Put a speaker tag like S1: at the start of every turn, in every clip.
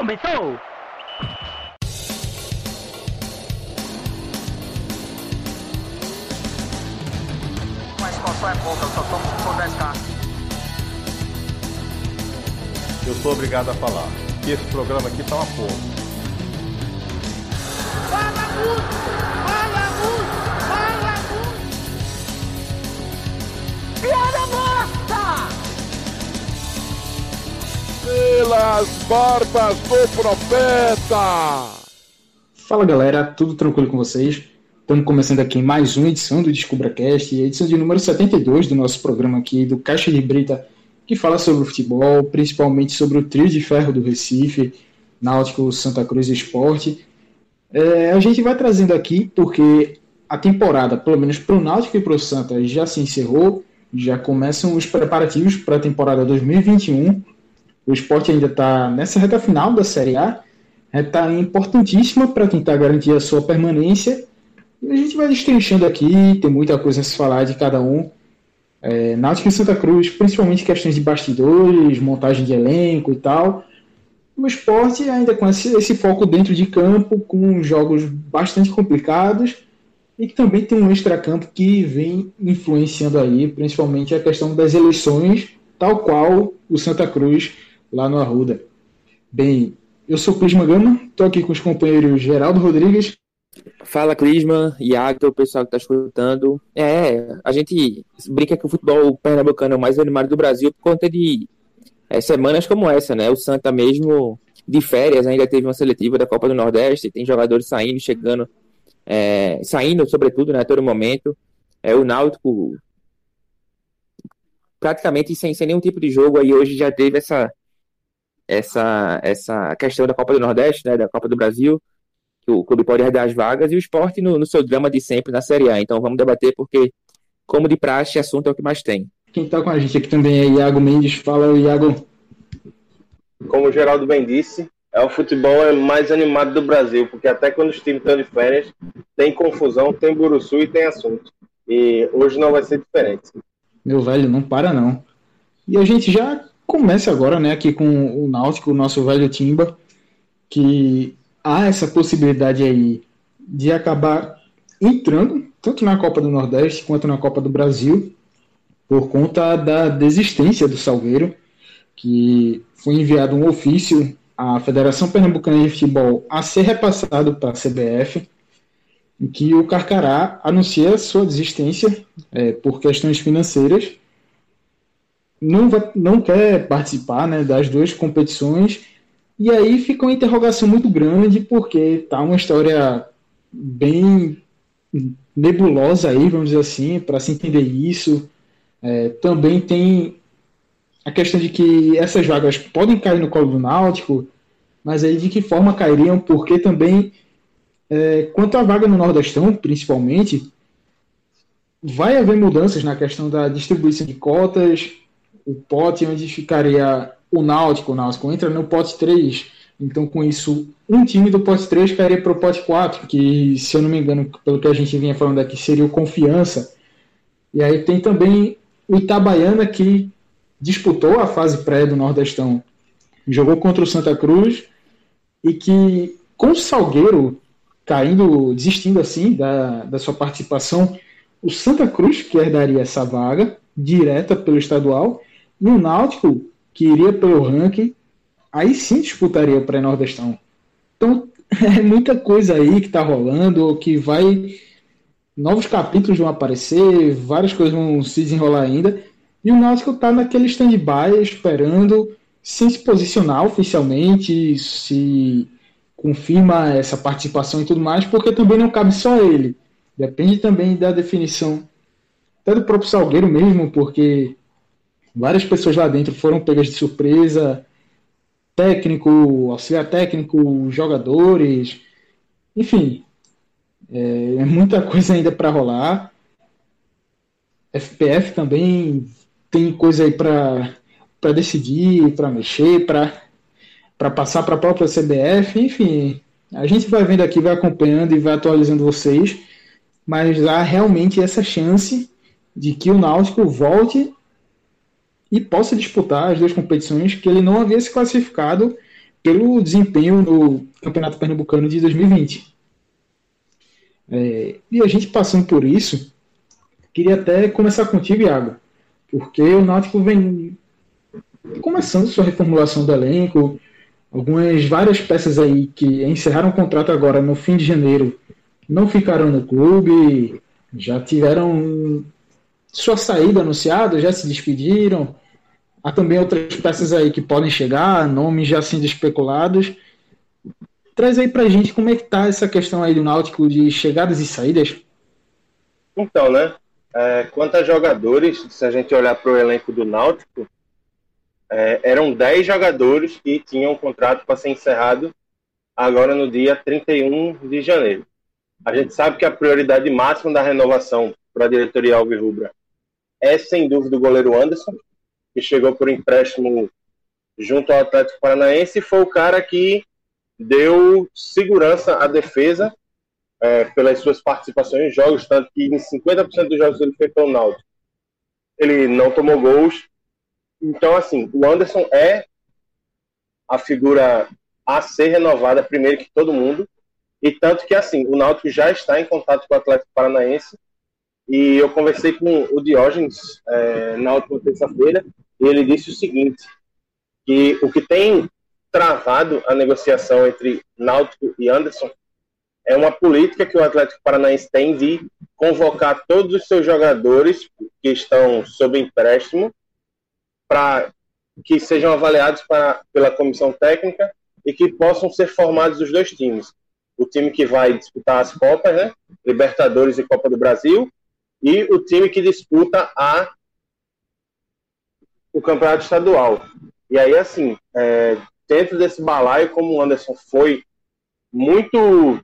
S1: Começou!
S2: Mas qual é pouca, eu só tomo se for 10k.
S3: Eu sou obrigado a falar que esse programa aqui tá uma porra.
S4: Fala muito! Fala muito! Fala muito! Piada morta!
S5: Pelas barbas do profeta!
S6: Fala galera, tudo tranquilo com vocês? Estamos começando aqui mais uma edição do DescubraCast, edição de número 72 do nosso programa aqui do Caixa de Brita, que fala sobre o futebol, principalmente sobre o trio de ferro do Recife, Náutico, Santa Cruz e Esporte. É, a gente vai trazendo aqui porque a temporada, pelo menos para o Náutico e para o Santa, já se encerrou, já começam os preparativos para a temporada 2021. O esporte ainda está nessa reta final da Série A, reta importantíssima para tentar garantir a sua permanência e a gente vai destrinchando aqui, tem muita coisa a se falar de cada um. É, Náutico e Santa Cruz, principalmente questões de bastidores, montagem de elenco e tal. O esporte ainda com esse, esse foco dentro de campo, com jogos bastante complicados e que também tem um extracampo que vem influenciando aí, principalmente a questão das eleições, tal qual o Santa Cruz lá no Arruda. Bem, eu sou o Clisma Gama, estou aqui com os companheiros Geraldo Rodrigues.
S7: Fala, Clisman, Iago, o pessoal que tá escutando. É, a gente brinca que o futebol pernambucano é o mais animado do Brasil por conta de é, semanas como essa, né? O Santa mesmo de férias ainda teve uma seletiva da Copa do Nordeste, tem jogadores saindo, chegando, é, saindo, sobretudo, né, a todo momento. É, o Náutico praticamente sem, sem nenhum tipo de jogo aí hoje já teve essa essa essa questão da Copa do Nordeste, né, da Copa do Brasil que o clube pode herdar as vagas, e o esporte no, no, seu drama de sempre na Série A. Então vamos debater, porque, como de praxe, assunto é o que mais tem.
S6: Quem está com a gente aqui também é Iago Mendes. Fala, Iago.
S8: Como o Geraldo bem disse, é o futebol mais animado do Brasil, porque até quando os times estão de férias, tem confusão, tem buruçu e tem assunto. E hoje não vai ser diferente.
S6: Meu velho, não para não. E a gente já começa agora, né, aqui com o Náutico, o nosso velho Timba, que há essa possibilidade aí de acabar entrando tanto na Copa do Nordeste quanto na Copa do Brasil por conta da desistência do Salgueiro, que foi enviado um ofício à Federação Pernambucana de Futebol a ser repassado para a CBF, em que o Carcará anuncia sua desistência é, por questões financeiras, não, vai, não quer participar né, das duas competições e aí fica uma interrogação muito grande, porque tá uma história bem nebulosa aí, vamos dizer assim, para se entender isso. É, também tem a questão de que essas vagas podem cair no colo do Náutico, mas aí de que forma cairiam, porque também, é, quanto à vaga no Nordestão, principalmente, vai haver mudanças na questão da distribuição de cotas, o pote onde ficaria o Náutico, o Náutico entra no pote 3. Então, com isso, um time do pote 3 cairia para o pote 4, que, se eu não me engano, pelo que a gente vinha falando aqui, seria o Confiança. E aí tem também o Itabaiana, que disputou a fase pré do Nordestão. Jogou contra o Santa Cruz e que, com o Salgueiro caindo, desistindo assim da, da sua participação, o Santa Cruz que herdaria essa vaga direta pelo estadual e o Náutico que iria pelo ranking, aí sim disputaria o pré-nordestão. Então, é muita coisa aí que está rolando, que vai. Novos capítulos vão aparecer, várias coisas vão se desenrolar ainda. E o Náutico está naquele stand-by, esperando, sem se posicionar oficialmente, se confirma essa participação e tudo mais, porque também não cabe só ele. Depende também da definição, até do próprio Salgueiro mesmo, porque Várias pessoas lá dentro foram pegas de surpresa, técnico, auxiliar técnico, jogadores, enfim, é, é muita coisa ainda para rolar. FPF também tem coisa aí para para decidir, para mexer, para para passar para a própria CBF, enfim, a gente vai vendo aqui, vai acompanhando e vai atualizando vocês, mas há realmente essa chance de que o Náutico volte e possa disputar as duas competições que ele não havia se classificado pelo desempenho no Campeonato Pernambucano de 2020. É, e a gente passando por isso, queria até começar contigo, Iago, porque o Náutico vem começando sua reformulação do elenco, algumas várias peças aí que encerraram o contrato agora no fim de janeiro não ficaram no clube, já tiveram sua saída anunciada, já se despediram. Há também outras peças aí que podem chegar, nomes já sendo especulados. Traz aí pra gente como é que tá essa questão aí do Náutico de chegadas e saídas.
S8: Então, né? É, quanto a jogadores, se a gente olhar para o elenco do Náutico, é, eram 10 jogadores que tinham um contrato para ser encerrado agora no dia 31 de janeiro. A gente sabe que a prioridade máxima da renovação para a diretoria Alvirrubra é, sem dúvida, o goleiro Anderson, que chegou por empréstimo junto ao Atlético Paranaense e foi o cara que deu segurança à defesa é, pelas suas participações em jogos, tanto que em 50% dos jogos ele fez pelo Náutico. Ele não tomou gols. Então, assim, o Anderson é a figura a ser renovada primeiro que todo mundo. E tanto que, assim, o Náutico já está em contato com o Atlético Paranaense. E eu conversei com o Diógenes é, na última terça-feira e ele disse o seguinte, que o que tem travado a negociação entre Náutico e Anderson é uma política que o Atlético Paranaense tem de convocar todos os seus jogadores que estão sob empréstimo para que sejam avaliados para, pela comissão técnica e que possam ser formados os dois times. O time que vai disputar as Copas, né? Libertadores e Copa do Brasil, e o time que disputa a o campeonato estadual. E aí, assim, é, dentro desse balaio, como o Anderson foi muito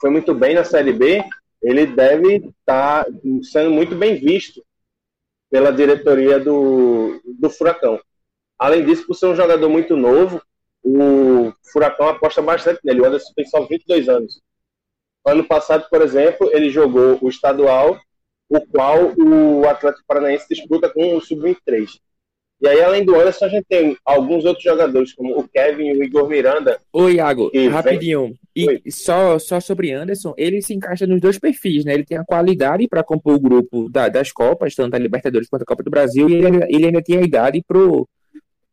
S8: foi muito bem na Série B, ele deve estar tá sendo muito bem visto pela diretoria do, do Furacão. Além disso, por ser um jogador muito novo, o Furacão aposta bastante nele. O Anderson tem só 22 anos. Ano passado, por exemplo, ele jogou o estadual, o qual o Atlético Paranaense disputa com o Sub-23. E aí, além do Anderson, a gente tem alguns outros jogadores, como o Kevin e o Igor Miranda.
S7: Oi, Iago, rapidinho. Vem... E só, só sobre Anderson, ele se encaixa nos dois perfis, né? Ele tem a qualidade para compor o grupo da, das Copas, tanto a Libertadores quanto a Copa do Brasil, e ele, ele ainda tem a idade pro,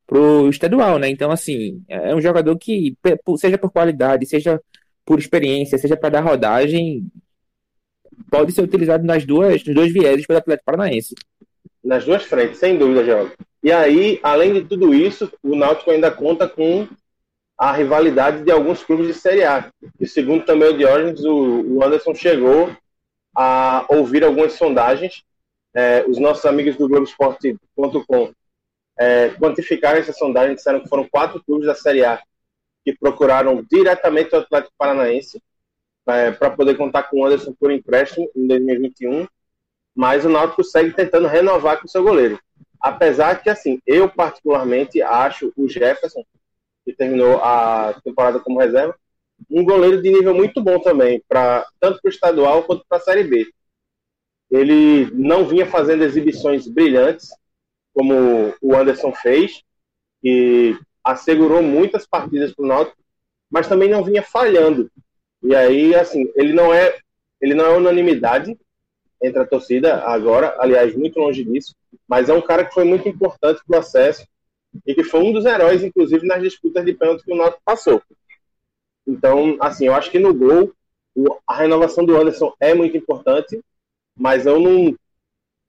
S7: pro estadual, né? Então, assim, é um jogador que, seja por qualidade, seja por experiência, seja para dar rodagem, pode ser utilizado nas duas, nos dois vieses pelo Atlético Paranaense.
S8: Nas duas frentes, sem dúvida, Geraldo. E aí, além de tudo isso, o Náutico ainda conta com a rivalidade de alguns clubes de Série A. E segundo também o Diógenes, o, Anderson chegou a ouvir algumas sondagens. É, os nossos amigos do Globoesporte.com é, quantificaram essa sondagem, disseram que foram quatro clubes da Série A que procuraram diretamente o Atlético Paranaense é, para poder contar com o Anderson por empréstimo em 2021, mas o Náutico segue tentando renovar com o seu goleiro. Apesar que, assim, eu particularmente acho o Jefferson, que terminou a temporada como reserva, um goleiro de nível muito bom também, pra, tanto para o estadual quanto para a Série B. Ele não vinha fazendo exibições brilhantes, como o Anderson fez, e assegurou muitas partidas para o Náutico, mas também não vinha falhando. E aí, assim, ele não é, ele não é unanimidade entre a torcida agora, aliás, muito longe disso, mas é um cara que foi muito importante para o acesso e que foi um dos heróis, inclusive, nas disputas de pênalti que o Náutico passou. Então, assim, eu acho que no gol, a renovação do Anderson é muito importante, mas eu não,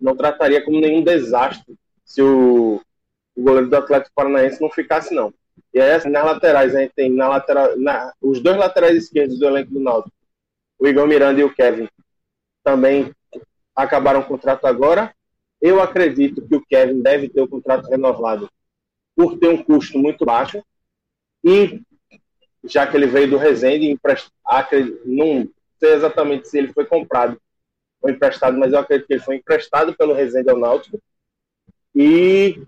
S8: não trataria como nenhum desastre se o, o goleiro do Atlético Paranaense não ficasse, não. E aí, assim, nas laterais, a gente tem na lateral, na, os dois laterais esquerdos do elenco do Náutico, o Igor Miranda e o Kevin, também acabaram o contrato agora. Eu acredito que o Kevin deve ter o contrato renovado por ter um custo muito baixo e já que ele veio do Resende, emprest... não sei exatamente se ele foi comprado ou emprestado, mas eu acredito que ele foi emprestado pelo Resende ao Náutico e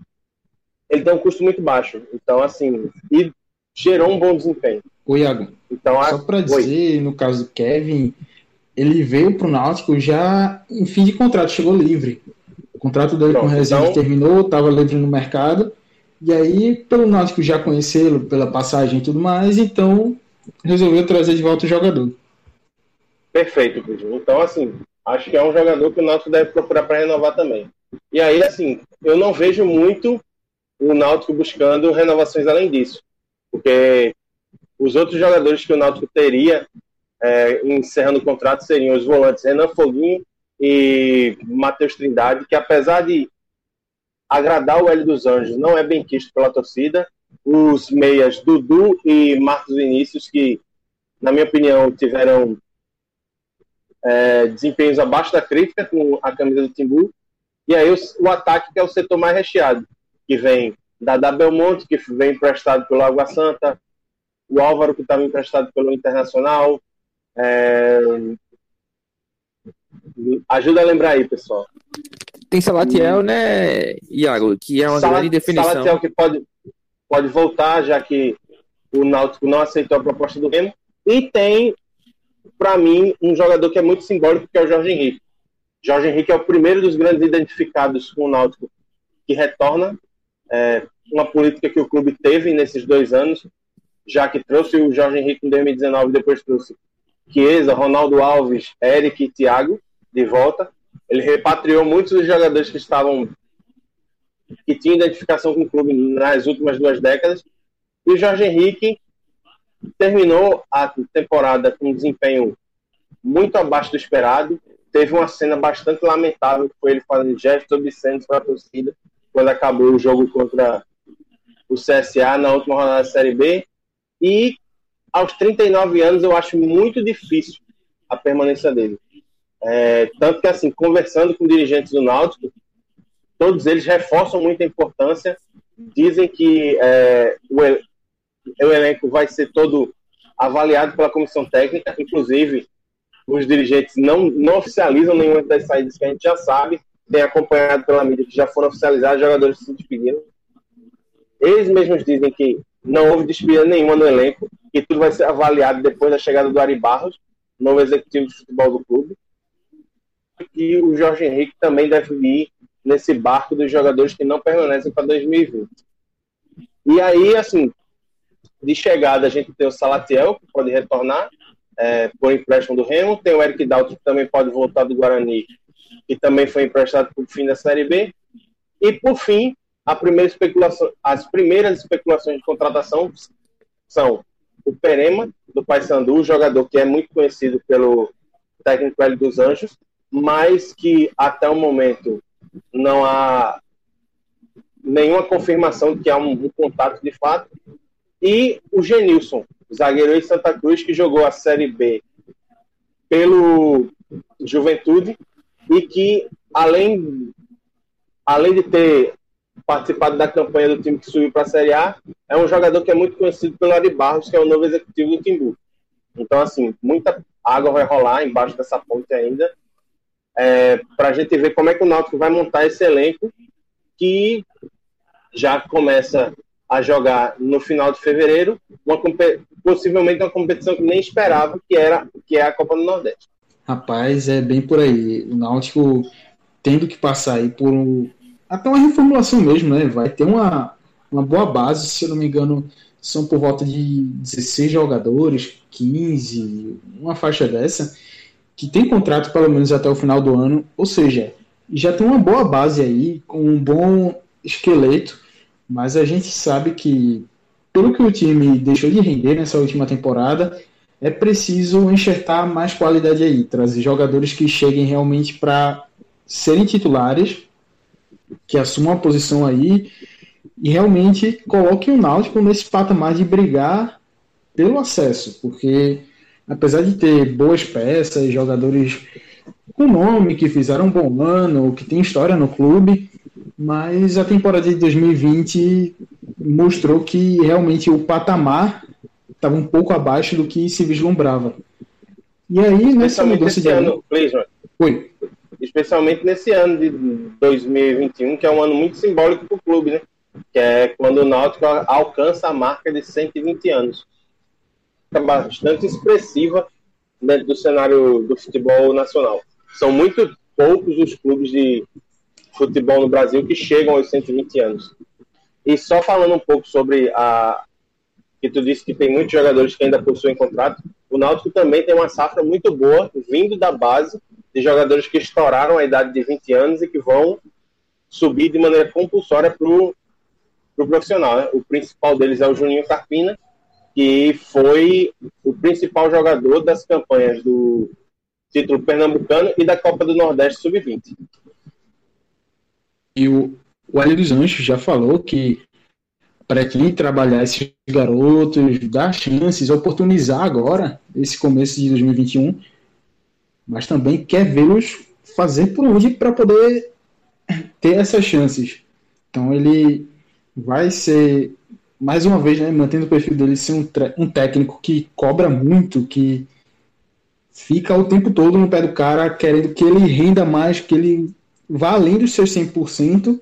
S8: ele tem um custo muito baixo. Então, assim, e gerou um bom desempenho.
S6: O Iago, então, só para dizer, no caso do Kevin, ele veio para o Náutico já em fim de contrato, chegou livre. O contrato dele Pronto, com o Resende então... terminou, estava livre no mercado. E aí, pelo Náutico já conhecê-lo, pela passagem e tudo mais, então resolveu trazer de volta o jogador.
S8: Perfeito, Pedro. Então, assim, acho que é um jogador que o Náutico deve procurar para renovar também. E aí, assim, eu não vejo muito o Náutico buscando renovações além disso. Porque os outros jogadores que o Náutico teria é, encerrando o contrato seriam os volantes Renan Foguinho e Matheus Trindade, que apesar de agradar o Hélio dos Anjos, não é bem quisto pela torcida. Os meias Dudu e Marcos Vinícius, que, na minha opinião, tiveram é, desempenhos abaixo da crítica com a camisa do Timbu. E aí o, o, ataque, que é o setor mais recheado, que vem da, da Belmonte, que vem emprestado pelo Água Santa, o Álvaro, que estava emprestado pelo Internacional. É... Ajuda a lembrar aí, pessoal.
S7: Tem Salatiel, né, Iago, que é uma Salat, grande definição.
S8: Salatiel que pode, pode voltar, já que o Náutico não aceitou a proposta do Remo. E tem para mim, um jogador que é muito simbólico, que é o Jorge Henrique. Jorge Henrique é o primeiro dos grandes identificados com o Náutico que retorna. É, uma política que o clube teve nesses dois anos, já que trouxe o Jorge Henrique em 2019 depois trouxe Chiesa, Ronaldo Alves, Eric e Thiago de volta. Ele repatriou muitos dos jogadores que estavam que tinham identificação com o clube nas últimas duas décadas. E o Jorge Henrique terminou a temporada com um desempenho muito abaixo do esperado. Teve uma cena bastante lamentável, foi ele fazendo gestos obscenos para a torcida quando acabou o jogo contra o CSA na última rodada da Série B. E aos 39 anos eu acho muito difícil a permanência dele. É, tanto que, assim, conversando com dirigentes do Náutico, todos eles reforçam muito a importância, dizem que é, o, o elenco vai ser todo avaliado pela comissão técnica, inclusive os dirigentes não, não oficializam nenhuma das saídas que a gente já sabe, tem acompanhado pela mídia que já foram oficializados, jogadores se despediram. Eles mesmos dizem que não houve despedida nenhuma no elenco, e tudo vai ser avaliado depois da chegada do Ari Barros, novo executivo de futebol do clube. E o Jorge Henrique também deve ir nesse barco dos jogadores que não permanecem para 2020. E aí, assim, de chegada, a gente tem o Salatiel, que pode retornar é, por empréstimo do Remo. Tem o Eric Dalton, que também pode voltar do Guarani, que também foi emprestado para o fim da Série B. E, por fim, a primeira especulação, as primeiras especulações de contratação são o Perema, do Paysandu, jogador que é muito conhecido pelo técnico Hélio dos Anjos, mas que até o momento não há nenhuma confirmação de que há um, um contato de fato. E o Genilson, zagueiro de Santa Cruz, que jogou a Série B pelo Juventude e que, além, além de ter participado da campanha do time que subiu para a Série A, é um jogador que é muito conhecido pelo Ari Barros, que é o novo executivo do Timbu. Então, assim, muita água vai rolar embaixo dessa ponte ainda, é, para a gente ver como é que o Náutico vai montar esse elenco que já começa a jogar no final de fevereiro, uma, possivelmente uma competição que nem esperava, que era que é a Copa do Nordeste.
S6: Rapaz, é bem por aí. O Náutico tendo que passar aí por um, até uma reformulação mesmo, né? Vai ter uma, uma boa base, se eu não me engano, são por volta de 16 jogadores, 15, uma faixa dessa, que tem contrato pelo menos até o final do ano, ou seja, já tem uma boa base aí, com um bom esqueleto mas a gente sabe que, pelo que o time deixou de render nessa última temporada, é preciso enxertar mais qualidade aí, trazer jogadores que cheguem realmente para serem titulares, que assumam a posição aí e realmente coloquem o Náutico nesse patamar de brigar pelo acesso, porque apesar de ter boas peças, jogadores com nome, que fizeram um bom ano, que tem história no clube, mas a temporada de 2020 mostrou que realmente o patamar estava um pouco abaixo do que se vislumbrava. E aí, nessa mudança de
S8: ano, Oi. Especialmente nesse ano de 2021, que é um ano muito simbólico para o clube, né? Que é quando o Náutico alcança a marca de 120 anos. É bastante expressiva dentro do cenário do futebol nacional. São muito poucos os clubes de futebol no Brasil que chegam aos 120 anos. E só falando um pouco sobre a que tu disse que tem muitos jogadores que ainda possuem contrato, o Náutico também tem uma safra muito boa vindo da base de jogadores que estouraram a idade de 20 anos e que vão subir de maneira compulsória para o pro profissional. Né? O principal deles é o Juninho Carpina, que foi o principal jogador das campanhas do título pernambucano e da Copa do Nordeste Sub-20.
S6: E o, o Hélio dos Anjos já falou que pretende trabalhar esses garotos, dar chances, oportunizar agora, esse começo de 2021, mas também quer vê-los fazer por onde para poder ter essas chances. Então ele vai ser, mais uma vez, né, mantendo o perfil dele, ser um, um técnico que cobra muito, que fica o tempo todo no pé do cara, querendo que ele renda mais, que ele vá além dos seus 100%,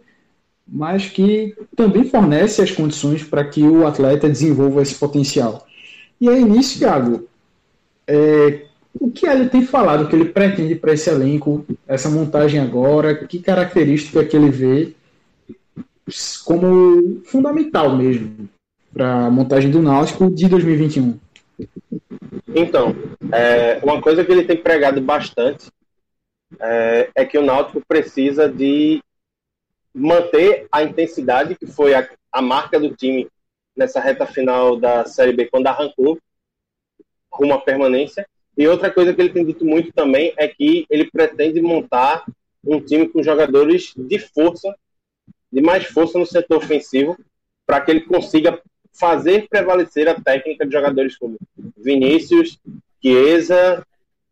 S6: mas que também fornece as condições para que o atleta desenvolva esse potencial. E aí, nisso, Thiago, é, o que ele tem falado que ele pretende para esse elenco, essa montagem agora, que característica que ele vê como fundamental mesmo para a montagem do Náutico de 2021?
S8: Então, é, uma coisa que ele tem pregado bastante é, é, que o Náutico precisa de manter a intensidade que foi a, a marca do time nessa reta final da Série B quando arrancou rumo à permanência. E outra coisa que ele tem dito muito também é que ele pretende montar um time com jogadores de força, de mais força no setor ofensivo, para que ele consiga fazer prevalecer a técnica de jogadores como Vinícius, Chiesa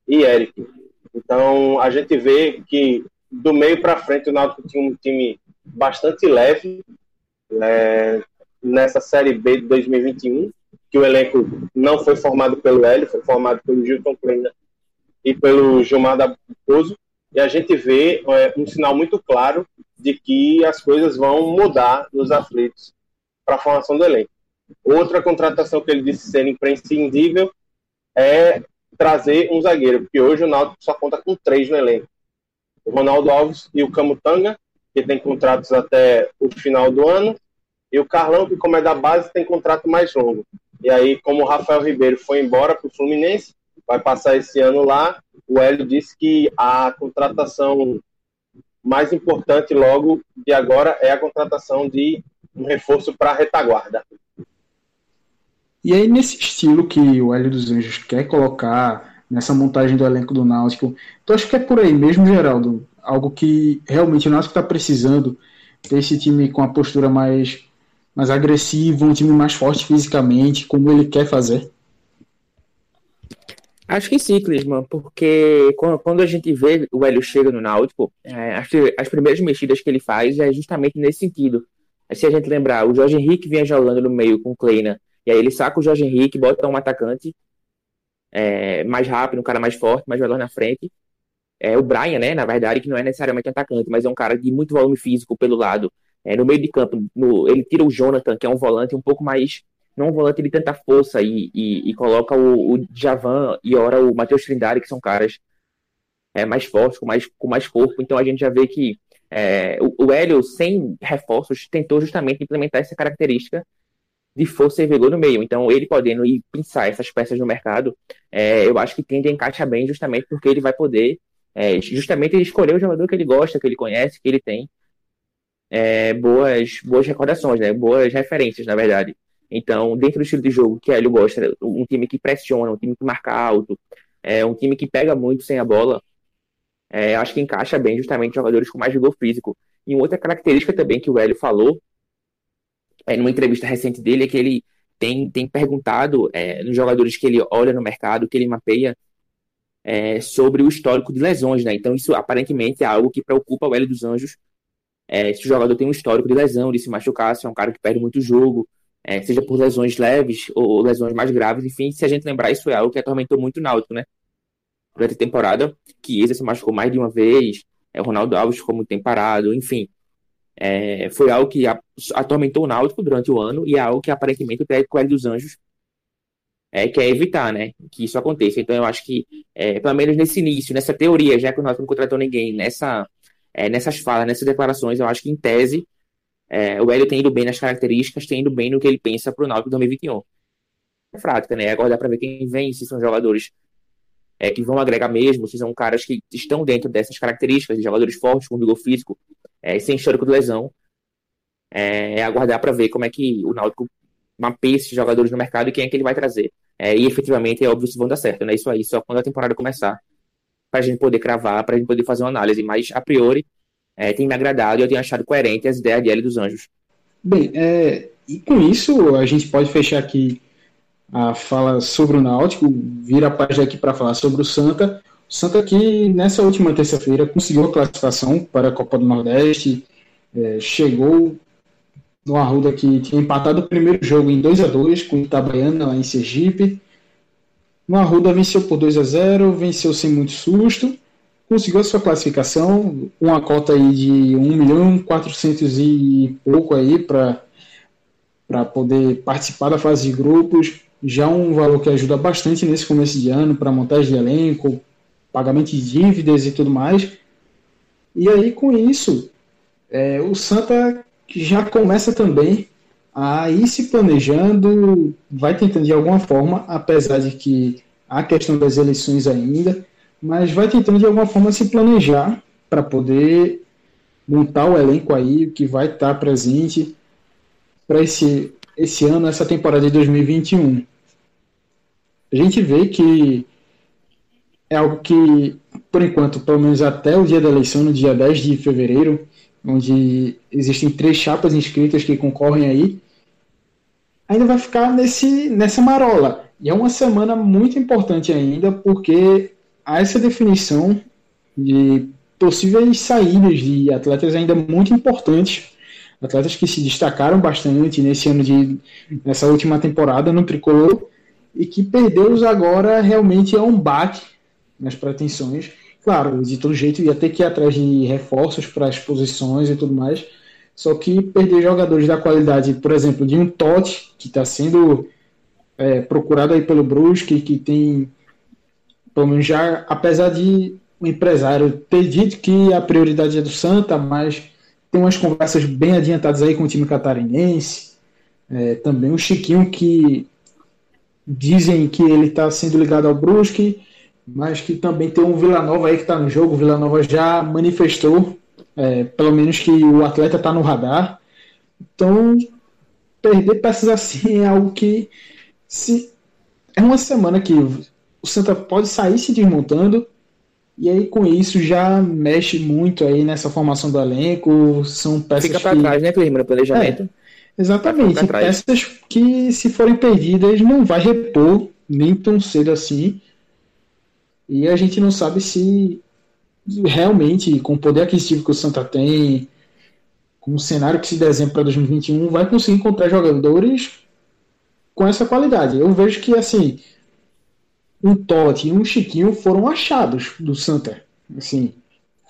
S8: e Eric. Então, a gente vê que do meio para frente o Náutico tinha um time bastante leve é, nessa Série B de 2021, que o elenco não foi formado pelo Hélio, foi formado pelo Gilton Kleina e pelo Gilmar Dabucoso, e a gente vê é, um sinal muito claro de que as coisas vão mudar nos aflitos para a formação do elenco. Outra contratação que ele disse ser imprescindível é trazer um zagueiro, porque hoje o Náutico só conta com três no elenco. O Ronaldo Alves e o Camutanga, que tem contratos até o final do ano, e o Carlão, que como é da base, tem contrato mais longo. E aí, como o Rafael Ribeiro foi embora para o Fluminense, vai passar esse ano lá, o Hélio disse que a contratação mais importante logo de agora é a contratação de um reforço para a retaguarda.
S6: E aí, nesse estilo que o Hélio dos Anjos quer colocar nessa montagem do elenco do Náutico, tu acha que é por aí mesmo, Geraldo? Algo que realmente o Náutico está precisando, ter esse time com a postura mais, mais agressiva, um time mais forte fisicamente, como ele quer fazer?
S7: Acho que sim, Clisman, porque quando a gente vê o Hélio chega no Náutico, é, as, as primeiras mexidas que ele faz é justamente nesse sentido. Se a gente lembrar, o Jorge Henrique vinha jogando no meio com o Kleina, e aí ele saca o Jorge Henrique, bota um atacante é, mais rápido, um cara mais forte, mais veloz na frente. É o Brian, né? Na verdade, que não é necessariamente atacante, mas é um cara de muito volume físico pelo lado. É, no meio de campo, no, ele tira o Jonathan, que é um volante um pouco mais. Não um volante de tanta força, e, e, e coloca o, o Javan e ora o Matheus Trindade, que são caras é, mais fortes, com mais, com mais corpo. Então a gente já vê que é, o, o Hélio, sem reforços, tentou justamente implementar essa característica de força e vigor no meio. Então, ele podendo ir pensar essas peças no mercado, é, eu acho que tende a encaixar bem, justamente porque ele vai poder, é, justamente, escolher o jogador que ele gosta, que ele conhece, que ele tem é, boas, boas recordações, né? boas referências, na verdade. Então, dentro do estilo de jogo que ele gosta, um time que pressiona, um time que marca alto, é, um time que pega muito sem a bola, é, acho que encaixa bem justamente jogadores com mais vigor físico. E outra característica também que o Hélio falou é, numa entrevista recente dele, é que ele tem, tem perguntado é, nos jogadores que ele olha no mercado, que ele mapeia, é, sobre o histórico de lesões, né? Então, isso aparentemente é algo que preocupa o Hélio dos Anjos. É, se o jogador tem um histórico de lesão, de se machucar, se é um cara que perde muito jogo, é, seja por lesões leves ou lesões mais graves, enfim, se a gente lembrar, isso é algo que atormentou muito o Náutico, né? Durante a temporada, que Isa se machucou mais de uma vez, é, o Ronaldo Alves ficou muito tempo parado, enfim. É, foi algo que atormentou o Náutico durante o ano e é algo que aparentemente o técnico Hélio dos Anjos é, quer evitar, né? Que isso aconteça. Então eu acho que, é, pelo menos nesse início, nessa teoria, já que o Náutico não contratou ninguém, nessa, é, nessas falas, nessas declarações, eu acho que em tese É, o Hélio tem ido bem nas características, tem ido bem no que ele pensa para o Náutico 2021. É prática, né? Agora dá para ver quem vem, se são jogadores é, que vão agregar mesmo, se são caras que estão dentro dessas características, de jogadores fortes, com vigor físico, é, sem histórico de lesão. É, é aguardar para ver como é que o Náutico mapeia esses jogadores no mercado e quem é que ele vai trazer. É, e efetivamente é óbvio se vão dar certo, né? Isso aí só quando a temporada começar, para a gente poder cravar, para a gente poder fazer uma análise. Mas a priori é, tem me agradado e eu tenho achado coerente as ideias de L dos Anjos.
S6: Bem, é, e com isso a gente pode fechar aqui a fala sobre o Náutico, vira a página aqui para falar sobre o Santa. O Santa que nessa última terça-feira conseguiu a classificação para a Copa do Nordeste, é, chegou no Arruda que tinha empatado o primeiro jogo em 2 a 2 com o Itabaiana lá em Sergipe. No Arruda venceu por 2 a 0 venceu sem muito susto, conseguiu a sua classificação, uma cota aí de 1 milhão 400 e pouco aí para para poder participar da fase de grupos, já um valor que ajuda bastante nesse começo de ano para montagem de elenco, pagamento de dívidas e tudo mais. E aí com isso, é, o Santa já começa também a ir se planejando, vai tentando de alguma forma, apesar de que há questão das eleições ainda, mas vai tentando de alguma forma se planejar para poder montar o elenco aí que vai estar presente para esse, esse ano, essa temporada de 2021. A gente vê que é algo que, por enquanto, pelo menos até o dia da eleição, no dia 10 de fevereiro, onde existem três chapas inscritas que concorrem aí, ainda vai ficar nesse, nessa marola. E é uma semana muito importante ainda, porque há essa definição de possíveis saídas de atletas ainda muito importantes, atletas que se destacaram bastante nesse ano de nessa última temporada no tricolor e que perdê-los agora realmente é um baque nas pretensões. Claro, de todo jeito ia ter que ir atrás de reforços para as posições e tudo mais. Só que perder jogadores da qualidade, por exemplo, de um Totti, que está sendo é, procurado aí pelo Brusque, que tem, pelo menos já, apesar de o empresário ter dito que a prioridade é do Santa, mas tem umas conversas bem adiantadas aí com o time catarinense. É, também o Chiquinho, que dizem que ele está sendo ligado ao Brusque, mas que também tem um Vila Nova aí que está no jogo. O Vila Nova já manifestou, é, pelo menos, que o atleta está no radar. Então, perder peças assim é algo que se é uma semana que o Santa pode sair se desmontando e aí com isso já mexe muito aí nessa formação do elenco, são peças
S7: Fica para trás, né, Clima, no planejamento. É,
S6: exatamente, peças que se forem perdidas não vai repor nem tão cedo assim. E a gente não sabe se realmente, com o poder aquisitivo que o Santa tem, com o cenário que se desenha para 2021, vai conseguir encontrar jogadores com essa qualidade. Eu vejo que, assim, um Totti e um Chiquinho foram achados do Santa. Assim,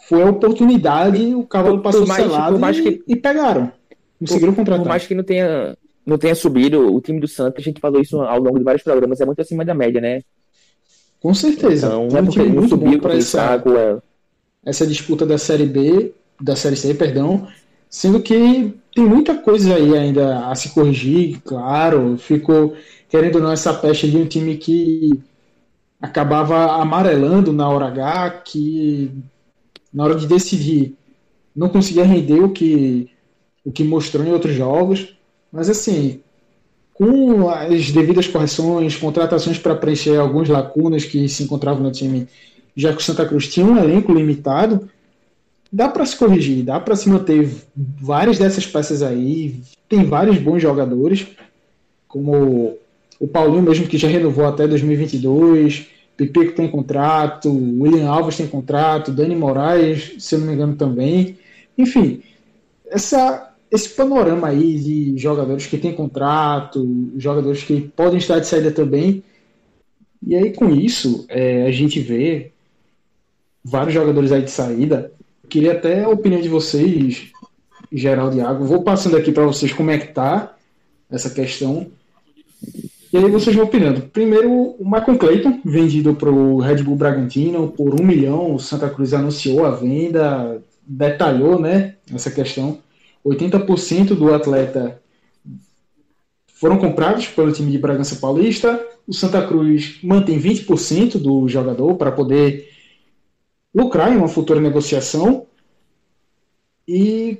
S6: foi a oportunidade, o cavalo passou mais, selado mais que, e, pegaram. Conseguiram contratar.
S7: Por mais que não tenha, não tenha subido, o time do Santa, a gente falou isso ao longo de vários programas, é muito acima da média, né?
S6: Com certeza.
S7: Então, não é porque ele não subiu para essa,
S6: é. essa disputa da Série B, da Série C, perdão, Sendo que tem muita coisa aí ainda a se corrigir, claro. Ficou, querendo ou não, essa peste de um time que acabava amarelando na hora H, que na hora de decidir não conseguia render o que, o que mostrou em outros jogos. Mas assim, com as devidas correções, contratações para preencher algumas lacunas que se encontravam no time, já que o Santa Cruz tinha um elenco limitado, dá para se corrigir, dá para se manter várias dessas peças aí. Tem vários bons jogadores, como o Paulinho mesmo que já renovou até 2022, Pipico tem contrato, William Alves tem contrato, Dani Moraes, se eu não me engano também. Enfim, essa, esse panorama aí de jogadores que têm contrato, jogadores que podem estar de saída também. E aí com isso é, a gente vê vários jogadores aí de saída Queria até a opinião de vocês, Geraldo e. Vou passando aqui para vocês como é que tá essa questão. E aí vocês vão opinando. Primeiro, o Michael Clayton, vendido para o Red Bull Bragantino por um milhão. O Santa Cruz anunciou a venda, detalhou né, essa questão. 80% do atleta foram comprados pelo time de Bragança Paulista. O Santa Cruz mantém 20% do jogador para poder lucrar em uma futura negociação. E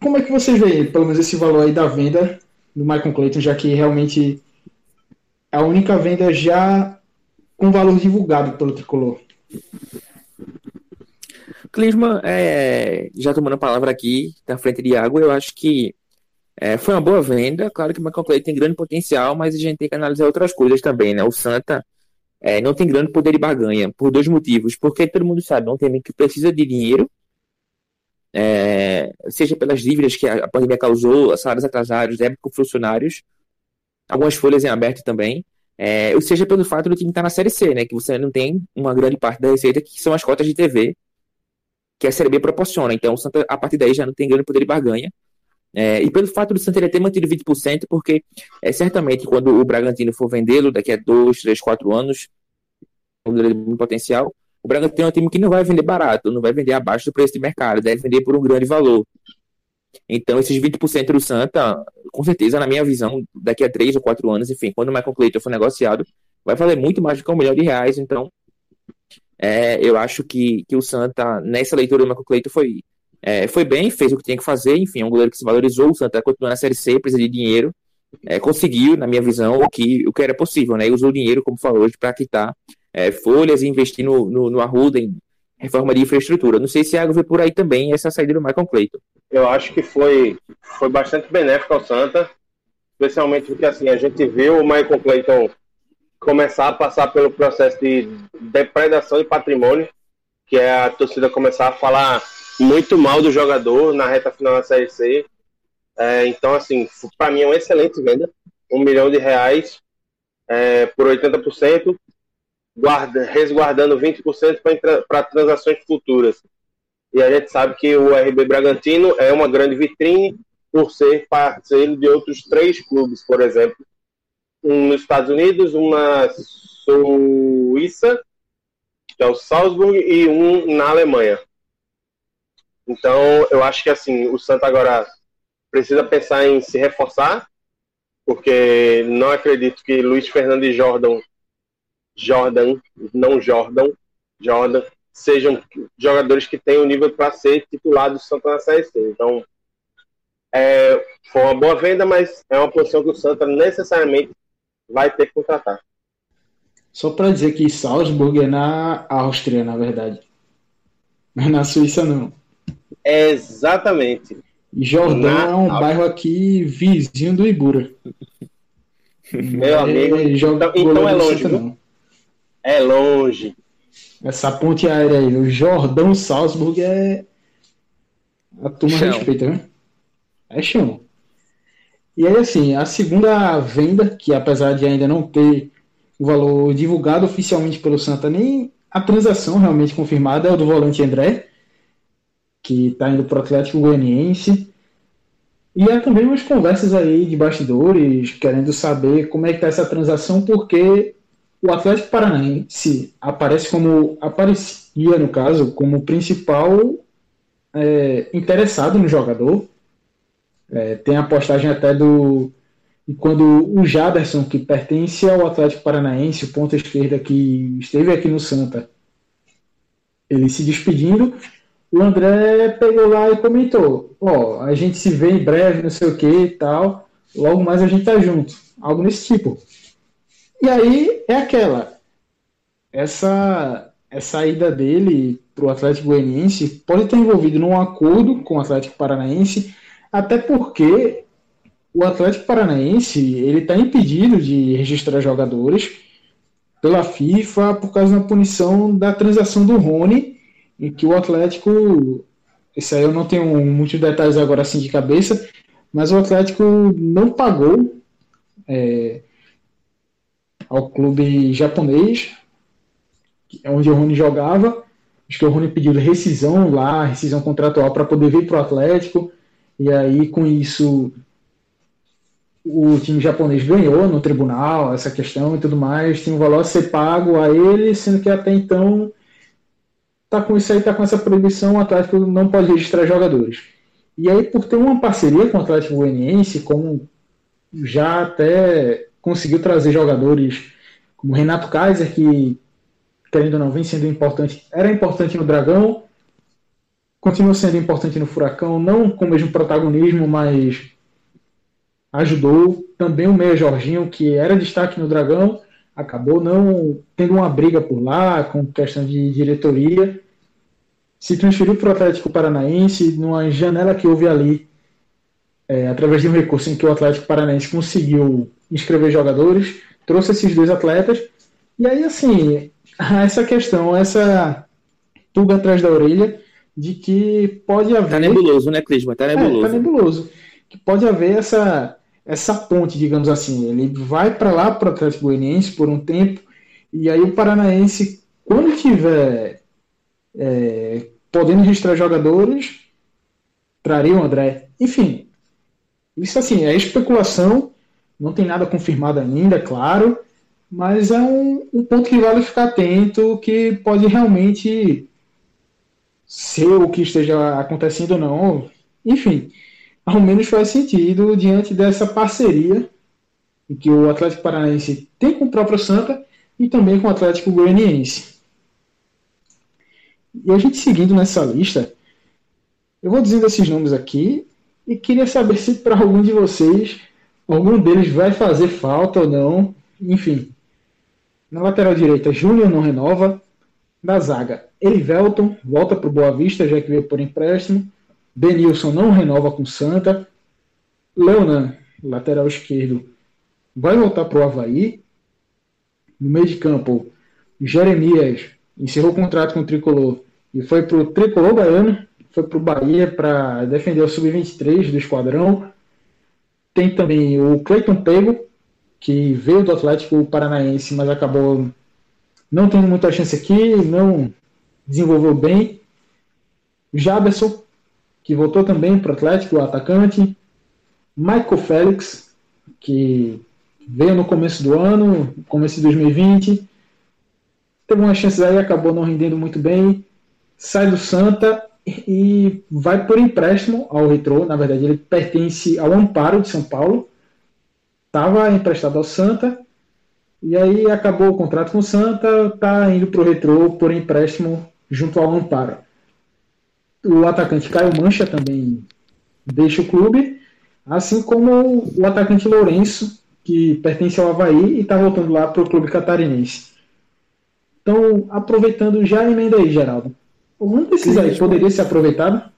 S6: como é que você vê, pelo menos, esse valor aí da venda do Michael Clayton, já que realmente é a única venda já com valor divulgado pelo tricolor?
S7: Clisma, é, já tomando a palavra aqui na frente de água, eu acho que é, foi uma boa venda. Claro que o Michael Clayton tem grande potencial, mas a gente tem que analisar outras coisas também, né? O Santa é, não tem grande poder de barganha, por dois motivos. Porque todo mundo sabe, não tem que precisa de dinheiro, é, seja pelas dívidas que a pandemia causou, salários atrasados, débito com funcionários, algumas folhas em aberto também, é, ou seja pelo fato do time estar na Série C, né? Que você não tem uma grande parte da receita que são as cotas de TV que a Série B proporciona. Então, o Santa, a partir daí, já não tem grande poder de barganha. É, e pelo fato do Santa ter mantido 20%, porque é, certamente quando o Bragantino for vendê-lo daqui a dois, três, quatro anos, um potencial, o Bragantino é um time que não vai vender barato, não vai vender abaixo do preço de mercado, deve vender por um grande valor. Então, esses 20% do Santa, com certeza, na minha visão, daqui a três ou quatro anos, enfim, quando o Michael Clayton for negociado, vai valer muito mais do que um milhão de reais. Então, é, eu acho que, que o Santa, nessa leitura do Michael Clayton, foi, é, foi bem, fez o que tinha que fazer, enfim, é um goleiro que se valorizou, o Santa continua na Série C, precisa de dinheiro, é, conseguiu, na minha visão, o que, o que era possível, né? E usou o dinheiro, como falou hoje, para quitar é, folhas e investir no, no, no Arruda em reforma de infraestrutura. Não sei se a água vê por aí também essa saída do Michael Clayton.
S8: Eu acho que foi, foi bastante benéfico ao Santa, especialmente porque assim, a gente viu o Michael Clayton começar a passar pelo processo de depredação de patrimônio, que é a torcida começar a falar muito mal do jogador na reta final da Série C. É, então, assim, para mim é uma excelente venda. Um milhão de reais é, por 80%, guarda, resguardando 20% para transações futuras. E a gente sabe que o RB Bragantino é uma grande vitrine por ser parceiro de outros três clubes, por exemplo, um nos Estados Unidos, um na Suíça, que é o Salzburg, e um na Alemanha. Então, eu acho que assim, o Santa agora precisa pensar em se reforçar, porque não acredito que Luiz Fernando e Jordan, Jordan, não Jordan, Jordan, sejam jogadores que têm o nível para ser titular do Santa na Série. Então, é, foi uma boa venda, mas é uma posição que o Santa necessariamente vai ter que contratar.
S6: Só para dizer que Salzburg é na Áustria, na verdade. Não é na Suíça, não.
S8: É exatamente.
S6: Jordão na é um Áustria. bairro aqui vizinho do Ibura.
S8: Meu é, amigo. Então, então é longe. Não. É longe.
S6: Essa ponte aérea aí, o Jordão Salzburg é. A turma chão. respeita, né? É chão. E aí, assim, a segunda venda, que apesar de ainda não ter o valor divulgado oficialmente pelo Santa, nem a transação realmente confirmada, é o do volante André, que está indo para o Atlético Goianiense. E há também umas conversas aí de bastidores, querendo saber como é que está essa transação, porque o Atlético Paranaense aparece como, aparecia no caso, como principal é, interessado no jogador, é, tem a postagem até do. Quando o Jaderson, que pertence ao Atlético Paranaense, o ponta esquerda que esteve aqui no Santa, ele se despedindo, o André pegou lá e comentou: Ó, oh, a gente se vê em breve, não sei o que e tal, logo mais a gente tá junto. Algo nesse tipo. E aí é aquela. Essa, essa ida dele para o Atlético Goianiense pode ter envolvido num acordo com o Atlético Paranaense até porque o Atlético Paranaense ele está impedido de registrar jogadores pela FIFA por causa da punição da transação do Rony, em que o Atlético, isso aí eu não tenho muitos detalhes agora assim de cabeça, mas o Atlético não pagou é, ao clube japonês, onde o Rony jogava. Acho que o Rony pediu rescisão lá, rescisão contratual para poder vir para o Atlético. E aí, com isso, o time japonês ganhou no tribunal essa questão e tudo mais. Tinha um valor a ser pago a ele, sendo que até então tá com isso aí, tá com essa proibição, o Atlético não pode registrar jogadores. E aí, por ter uma parceria com o Atlético Goianiense, como já até conseguiu trazer jogadores como Renato Kaiser, que, querendo ou não, vem sendo importante, era importante no Dragão, continua sendo importante no Furacão, não com o mesmo protagonismo, mas ajudou. Também o Meia Jorginho, que era destaque no Dragão, acabou não tendo uma briga por lá, com questão de diretoria. Se transferiu para o Atlético Paranaense numa janela que houve ali, é, através de um recurso em que o Atlético Paranaense conseguiu inscrever jogadores, trouxe esses dois atletas. E aí, assim, essa questão, essa tuga atrás da orelha de que pode haver.
S7: Tá nebuloso, né, Clisma? Tá nebuloso.
S6: É, tá nebuloso. Que pode haver essa, essa ponte, digamos assim. Ele vai para lá, para o Atlético Goianiense, por um tempo, e aí o Paranaense, quando tiver é, podendo registrar jogadores, traria o André. Enfim, isso assim, é especulação, não tem nada confirmado ainda, claro, mas é um, um ponto que vale ficar atento, que pode realmente ser o que esteja acontecendo ou não. Enfim, ao menos faz sentido diante dessa parceria que o Atlético Paranaense tem com o próprio Santa e também com o Atlético Goianiense. E a gente seguindo nessa lista, eu vou dizendo esses nomes aqui e queria saber se para algum de vocês algum deles vai fazer falta ou não. Enfim, na lateral direita, Júnior não renova. Na zaga, Elivelton volta para o Boa Vista, já que veio por empréstimo. Denilson não renova com Santa. Leonan, lateral esquerdo, vai voltar para o Havaí. No meio de campo, Jeremias encerrou o contrato com o Tricolor e foi para o Tricolor Baiano, foi para o Bahia para defender o Sub-23 do esquadrão. Tem também o Cleiton Pego, que veio do Atlético Paranaense, mas acabou não tendo muita chance aqui, não desenvolveu bem. Jaberson, que voltou também para o Atlético, o atacante. Michael Félix, que veio no começo do ano, começo de 2020. Teve umas chances aí, acabou não rendendo muito bem. Sai do Santa e vai por empréstimo ao Retro. Na verdade, ele pertence ao Amparo de São Paulo. Estava emprestado ao Santa. E aí acabou o contrato com o Santa, está indo para o Retro por empréstimo junto ao Amparo. O atacante Caio Mancha também deixa o clube, assim como o atacante Lourenço, que pertence ao Havaí e está voltando lá para o clube catarinense. Então, aproveitando já emenda aí, Geraldo. Algum desses aí poderia ser aproveitado?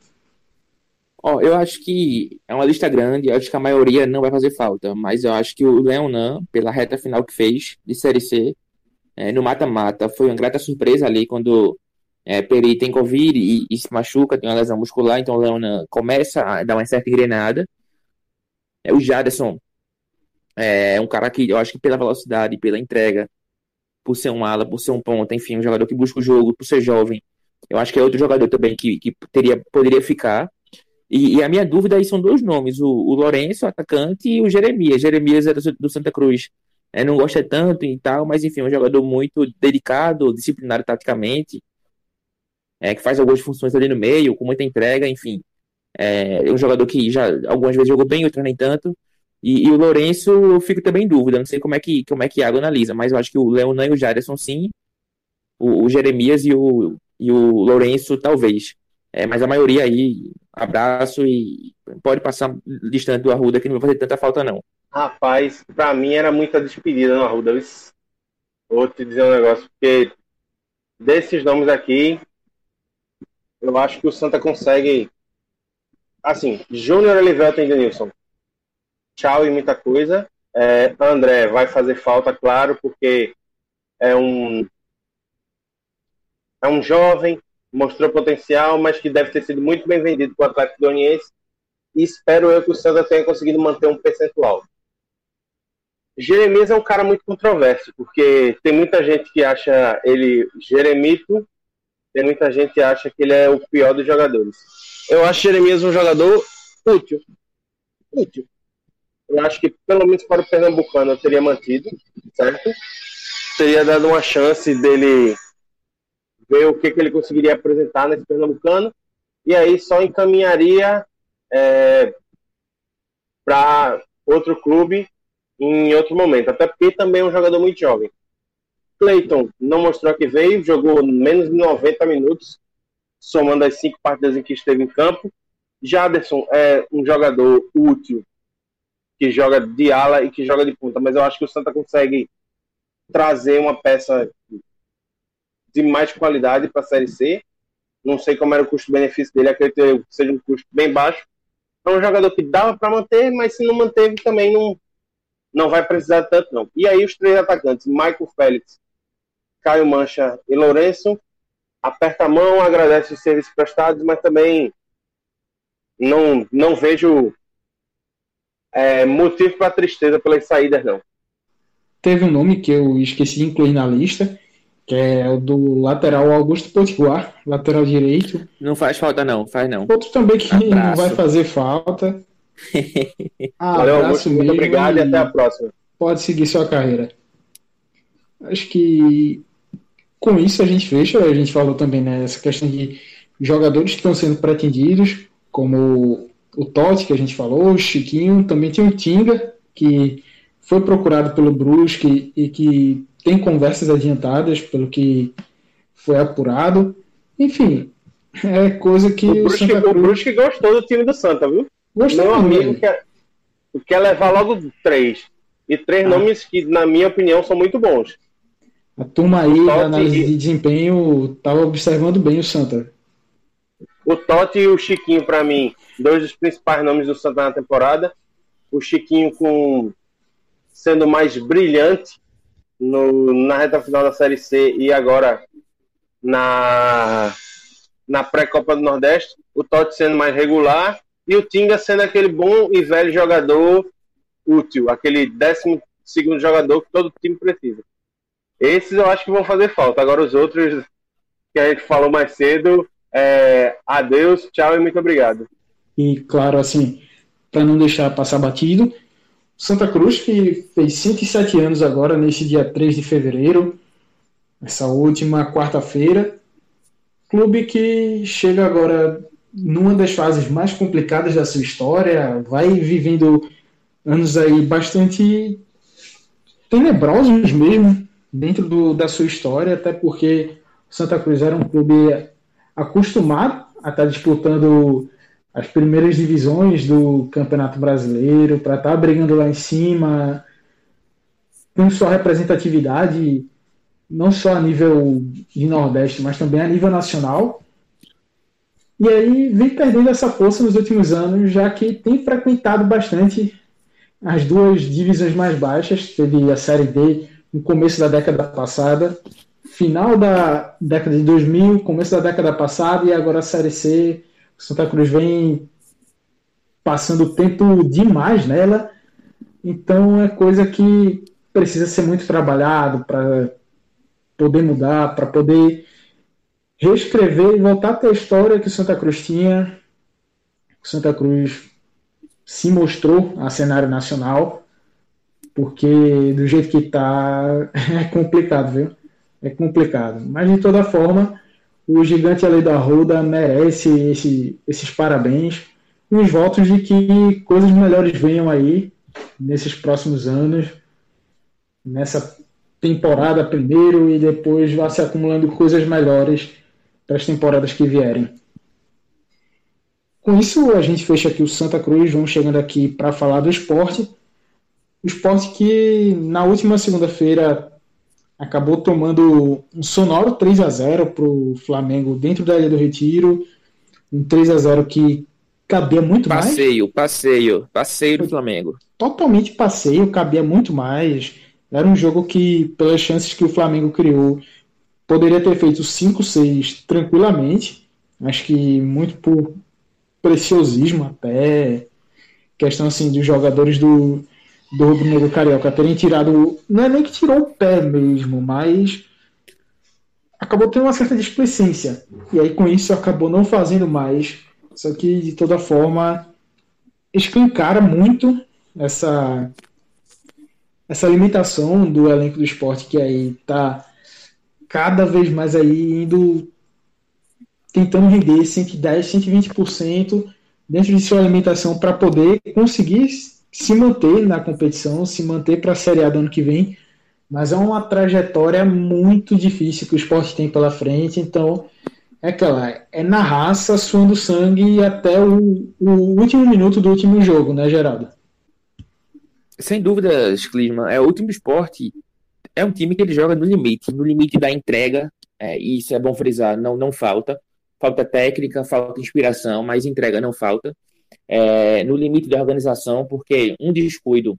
S7: Ó, eu acho que é uma lista grande, eu acho que a maioria não vai fazer falta, mas eu acho que o Leonan, pela reta final que fez de Série C, é, no mata-mata, foi uma grata surpresa ali quando é, Peri tem Covid e, e, se machuca, tem uma lesão muscular, então o Leonan começa a dar uma certa engrenada. É, o Jaderson é um cara que eu acho que pela velocidade, pela entrega, por ser um ala, por ser um ponta, enfim, um jogador que busca o jogo, por ser jovem, eu acho que é outro jogador também que, que teria, poderia ficar. E, e, a minha dúvida aí são dois nomes: o, o Lourenço, atacante, e o Jeremias. Jeremias é do, do Santa Cruz. É, não gosta tanto e tal, mas enfim, é um jogador muito dedicado, disciplinado taticamente, é, que faz algumas funções ali no meio, com muita entrega, enfim. É, é um jogador que já algumas vezes jogou bem, outras nem tanto. E, e, o Lourenço, eu fico também em dúvida, não sei como é que como é que Iago analisa, mas eu acho que o Leonan e o Jaderson sim, o, o Jeremias e o, e o Lourenço talvez. É, mas a maioria aí, abraço e pode passar distante do Arruda que não vai fazer tanta falta não.
S8: Rapaz, pra mim era muita despedida no Arruda. Vou te dizer um negócio, porque desses nomes aqui, eu acho que o Santa consegue. Assim, Júnior Elivelton e Denilson. Tchau e muita coisa. É, André vai fazer falta, claro, porque é um é um jovem, mostrou potencial, mas que deve ter sido muito bem vendido para o Atlético Goianiense. E espero eu que o Santa tenha conseguido manter um percentual. Jeremias é um cara muito controverso, porque tem muita gente que acha ele Jeremito, tem muita gente que acha que ele é o pior dos jogadores. Eu acho Jeremias um jogador útil. Útil. Eu acho que, pelo menos para o Pernambucano, eu teria mantido, certo? Teria dado uma chance dele ver o que, que ele conseguiria apresentar nesse Pernambucano, e aí só encaminharia é, para outro clube em outro momento, até porque também é um jogador muito jovem. Clayton não mostrou que veio, jogou menos de 90 minutos, somando as cinco partidas em que esteve em campo. Jaderson é um jogador útil, que joga de ala e que joga de ponta, mas eu acho que o Santa consegue trazer uma peça de mais qualidade para a Série C. Não sei como era o custo-benefício dele, acredito que seja um custo bem baixo. É um jogador que dava para manter, mas se não manteve também não, não vai precisar tanto não. E aí os três atacantes, Michael Félix, Caio Mancha e Lourenço, aperta a mão, agradece os serviços prestados, mas também não, não vejo é, motivo para tristeza pelas saídas, não.
S6: Teve um nome que eu esqueci de incluir na lista, que é o do lateral Augusto Potiguar, lateral direito.
S7: Não faz falta, não, faz não.
S6: Outro também que Abraço. não vai fazer falta.
S8: Valeu, Augusto, muito obrigado e até a próxima.
S6: Pode seguir sua carreira. Acho que com isso a gente fecha. A gente falou também nessa né, questão de jogadores que estão sendo pretendidos, como o Totti, que a gente falou, o Chiquinho, também tem o Tinga, que foi procurado pelo Brusque e que tem conversas adiantadas, pelo que foi apurado. Enfim, é coisa que
S8: o, Brusque, Santa Cruz... o Brusque gostou do time do Santa, viu? Gostou Meu amigo quer, quer levar logo três. E três ah. nomes que, na minha opinião, são muito bons.
S6: A turma aí, na análise de desempenho, estava observando bem o Santa.
S8: O Totti e o Chiquinho, para mim, dois dos principais nomes do Santa na temporada. O Chiquinho com sendo mais brilhante no, na reta final da Série C e agora na, na pré-Copa do Nordeste. O Totti sendo mais regular e o Tinga sendo aquele bom e velho jogador útil, aquele décimo segundo jogador que todo time precisa. Esses eu acho que vão fazer falta. Agora os outros que a gente falou mais cedo, é, adeus, tchau e muito obrigado.
S6: E claro, assim, para não deixar passar batido, Santa Cruz, que fez 107 anos agora, nesse dia 3 de fevereiro, essa última quarta-feira. Clube que chega agora numa das fases mais complicadas da sua história, vai vivendo anos aí bastante tenebrosos mesmo, dentro do, da sua história, até porque Santa Cruz era um clube acostumado a estar disputando as primeiras divisões do Campeonato Brasileiro, para estar brigando lá em cima, com sua representatividade, não só a nível de Nordeste, mas também a nível nacional. E aí vem perdendo essa força nos últimos anos, já que tem frequentado bastante as duas divisões mais baixas. Teve a Série D no começo da década passada, final da década de 2000, começo da década passada e agora a Série C. Santa Cruz vem passando tempo demais nela, então é coisa que precisa ser muito trabalhado para poder mudar, para poder reescrever e voltar a ter a história que o Santa Cruz tinha. O Santa Cruz se mostrou a cenário nacional porque do jeito que está é complicado, viu? É complicado. Mas de toda forma, o gigante ali da Ruda merece esse, esses parabéns e os votos de que coisas melhores venham aí nesses próximos anos, nessa temporada primeiro e depois vá se acumulando coisas melhores para as temporadas que vierem. Com isso, a gente fecha aqui o Santa Cruz, vamos chegando aqui para falar do esporte. O esporte que na última segunda-feira acabou tomando um sonoro 3 a 0 para o Flamengo dentro da Ilha do Retiro. Um 3 a 0 que cabia muito
S7: passeio,
S6: mais.
S7: Passeio, passeio, passeio do Flamengo.
S6: Totalmente passeio, cabia muito mais. Era um jogo que, pelas chances que o Flamengo criou, poderia ter feito 5-6 tranquilamente. Acho que muito por preciosismo até. Questão assim dos jogadores do, do Rubro Negro Carioca terem tirado. Não é nem que tirou o pé mesmo, mas acabou tendo uma certa displicência. E aí com isso acabou não fazendo mais. Só que de toda forma escancara muito essa essa limitação do elenco do esporte que aí tá cada vez mais aí indo tentando render 110, 120% dentro de sua alimentação para poder conseguir se manter na competição, se manter para a Série A do ano que vem. Mas é uma trajetória muito difícil que o esporte tem pela frente, então é aquela, é na raça, suando sangue até o, o último minuto do último jogo, né, Geraldo?
S7: Sem dúvidas, Clisman. É o último esporte. É um time que ele joga no limite, no limite da entrega. É, e isso é bom frisar, não, não falta. Falta técnica, falta inspiração, mas entrega não falta. É, no limite da organização, porque um descuido.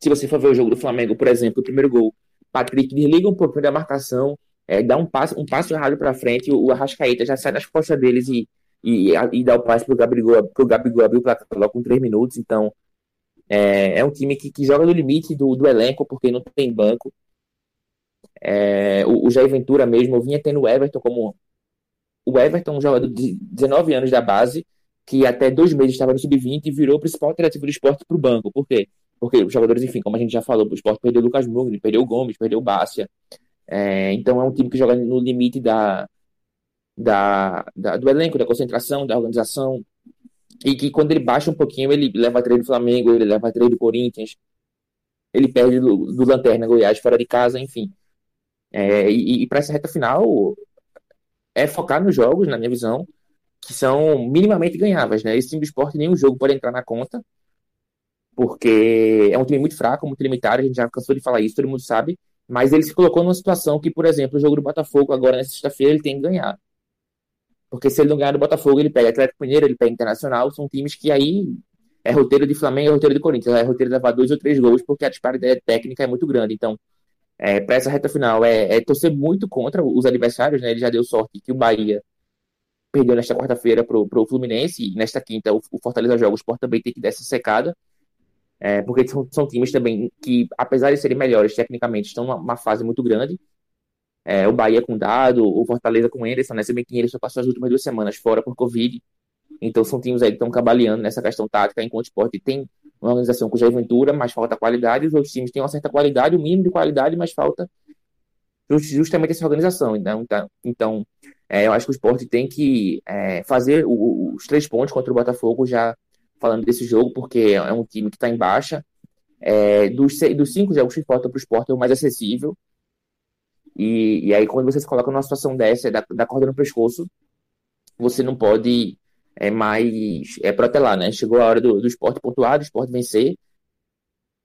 S7: Se você for ver o jogo do Flamengo, por exemplo, o primeiro gol, Patrick desliga um pouco da marcação, é, dá um passo, um passo errado para frente, o, Arrascaeta já sai das costas deles e, e, e dá o passe pro Gabigol, pro Gabigol abrir o placar logo com três minutos. Então, é, é um time que, que joga no limite do, do elenco, porque não tem banco. É, o, o Jair Ventura mesmo, vinha tendo o Everton como. O Everton, um jogador de 19 anos da base, que até dois meses estava no sub-20 e virou o principal alternativo do esporte para o banco. Por quê? Porque os jogadores, enfim, como a gente já falou, o esporte perdeu o Lucas Mugni, perdeu o Gomes, perdeu o Bácia. É, então é um time que joga no limite da, da, da, do elenco, da concentração, da organização. E que quando ele baixa um pouquinho, ele leva treino do Flamengo, ele leva treino do Corinthians, ele perde do, do Lanterna Goiás fora de casa, enfim. É, e, e para essa reta final, é focar nos jogos, na minha visão, que são minimamente ganháveis, né? Esse time do esporte, nenhum jogo pode entrar na conta, porque é um time muito fraco, muito limitado, a gente já cansou de falar isso, todo mundo sabe, mas ele se colocou numa situação que, por exemplo, o jogo do Botafogo, agora nessa sexta-feira, ele tem que ganhar. Porque se ele não ganhar do Botafogo, ele pega Atlético Mineiro, ele pega Internacional, são times que aí é roteiro de Flamengo, é roteiro de Corinthians, é roteiro de levar dois ou três gols, porque a disparidade técnica é muito grande. Então, é, para essa reta final, é, é, torcer muito contra os adversários, né? Ele já deu sorte que o Bahia perdeu nesta quarta-feira pro, pro Fluminense, e nesta quinta o, o Fortaleza joga, o Sport também tem que dar essa secada, é, porque são, são, times também que, apesar de serem melhores tecnicamente, estão numa fase muito grande, é, o Bahia com Dado, o Fortaleza com Anderson, né? Se bem que ele só passou as últimas duas semanas fora por Covid. Então são times aí que estão cabaleando nessa questão tática, enquanto o esporte tem uma organização com Ventura, mas falta qualidade, os outros times têm uma certa qualidade, o mínimo de qualidade, mas falta justamente essa organização. Então, então, então é, eu acho que o esporte tem que é, fazer o, os três pontos contra o Botafogo, já falando desse jogo, porque é um time que está em baixa. É, dos, dos cinco jogos que faltam para o esporte, é o mais acessível. E, e aí, quando você se coloca numa situação dessa, da, da corda no pescoço, você não pode é, mais é, protelar, né? Chegou a hora do, do esporte pontuar, do esporte vencer,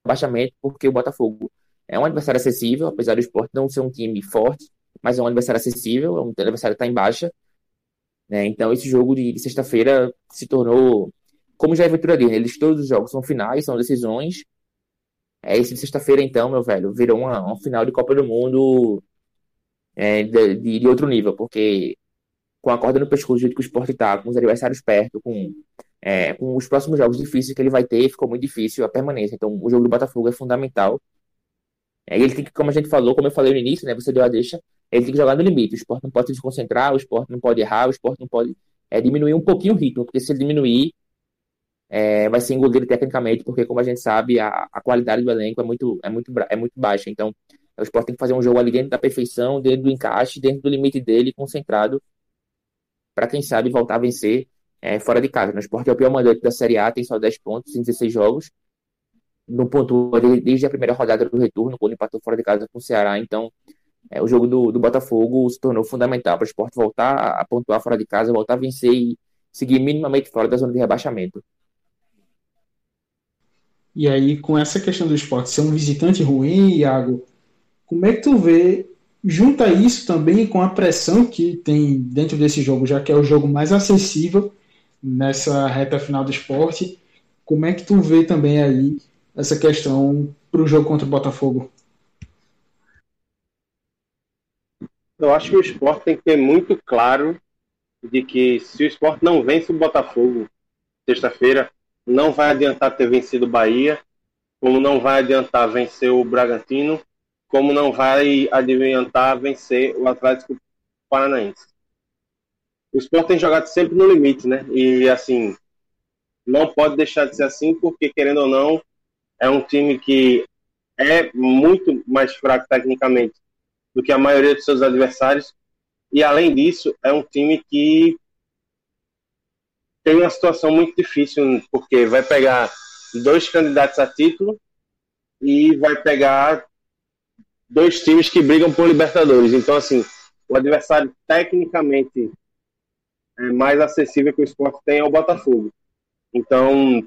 S7: baixamento, porque o Botafogo é um adversário acessível, apesar do esporte não ser um time forte, mas é um adversário acessível, é um adversário que está em baixa. Né? Então, esse jogo de, de sexta-feira se tornou, como já é aventura dele, eles todos os jogos são finais, são decisões. É, esse de sexta-feira, então, meu velho, virou uma, uma final de Copa do Mundo é, de, de, outro nível, porque com a corda no pescoço, do jeito que o esporte tá, com os adversários perto, com, é, com os próximos jogos difíceis que ele vai ter, ficou muito difícil a permanência. Então, o jogo do Botafogo é fundamental. É, ele tem que, como a gente falou, como eu falei no início, né, você deu a deixa, ele tem que jogar no limite. O esporte não pode se desconcentrar, o esporte não pode errar, o esporte não pode é, diminuir um pouquinho o ritmo, porque se ele diminuir, é, vai ser engolido tecnicamente, porque, como a gente sabe, a, a qualidade do elenco é muito, é muito, é muito baixa. Então, o Sport tem que fazer um jogo ali dentro da perfeição, dentro do encaixe, dentro do limite dele, concentrado, para quem sabe voltar a vencer é, fora de casa. O Sport é o pior mandante da Série A, tem só 10 pontos em 16 jogos. Não pontua desde a primeira rodada do retorno, quando empatou fora de casa com o Ceará. Então, é, o jogo do, do Botafogo se tornou fundamental para o Sport voltar a pontuar fora de casa, voltar a vencer e seguir minimamente fora da zona de rebaixamento.
S6: E aí, com essa questão do esporte ser um visitante ruim, Iago, como é que tu vê, junta isso também com a pressão que tem dentro desse jogo, já que é o jogo mais acessível nessa reta final do esporte, como é que tu vê também aí essa questão para o jogo contra o Botafogo?
S8: Eu acho que o esporte tem que ter muito claro de que se o esporte não vence o Botafogo sexta-feira, não vai adiantar ter vencido o Bahia, como não vai adiantar vencer o Bragantino como não vai adiantar vencer o Atlético Paranaense. O Sport tem jogado sempre no limite, né? E assim, não pode deixar de ser assim, porque querendo ou não, é um time que é muito mais fraco tecnicamente do que a maioria dos seus adversários. E além disso, é um time que tem uma situação muito difícil, porque vai pegar dois candidatos a título e vai pegar dois times que brigam por Libertadores. Então, assim, o adversário tecnicamente é mais acessível que o esporte tem é o Botafogo. Então,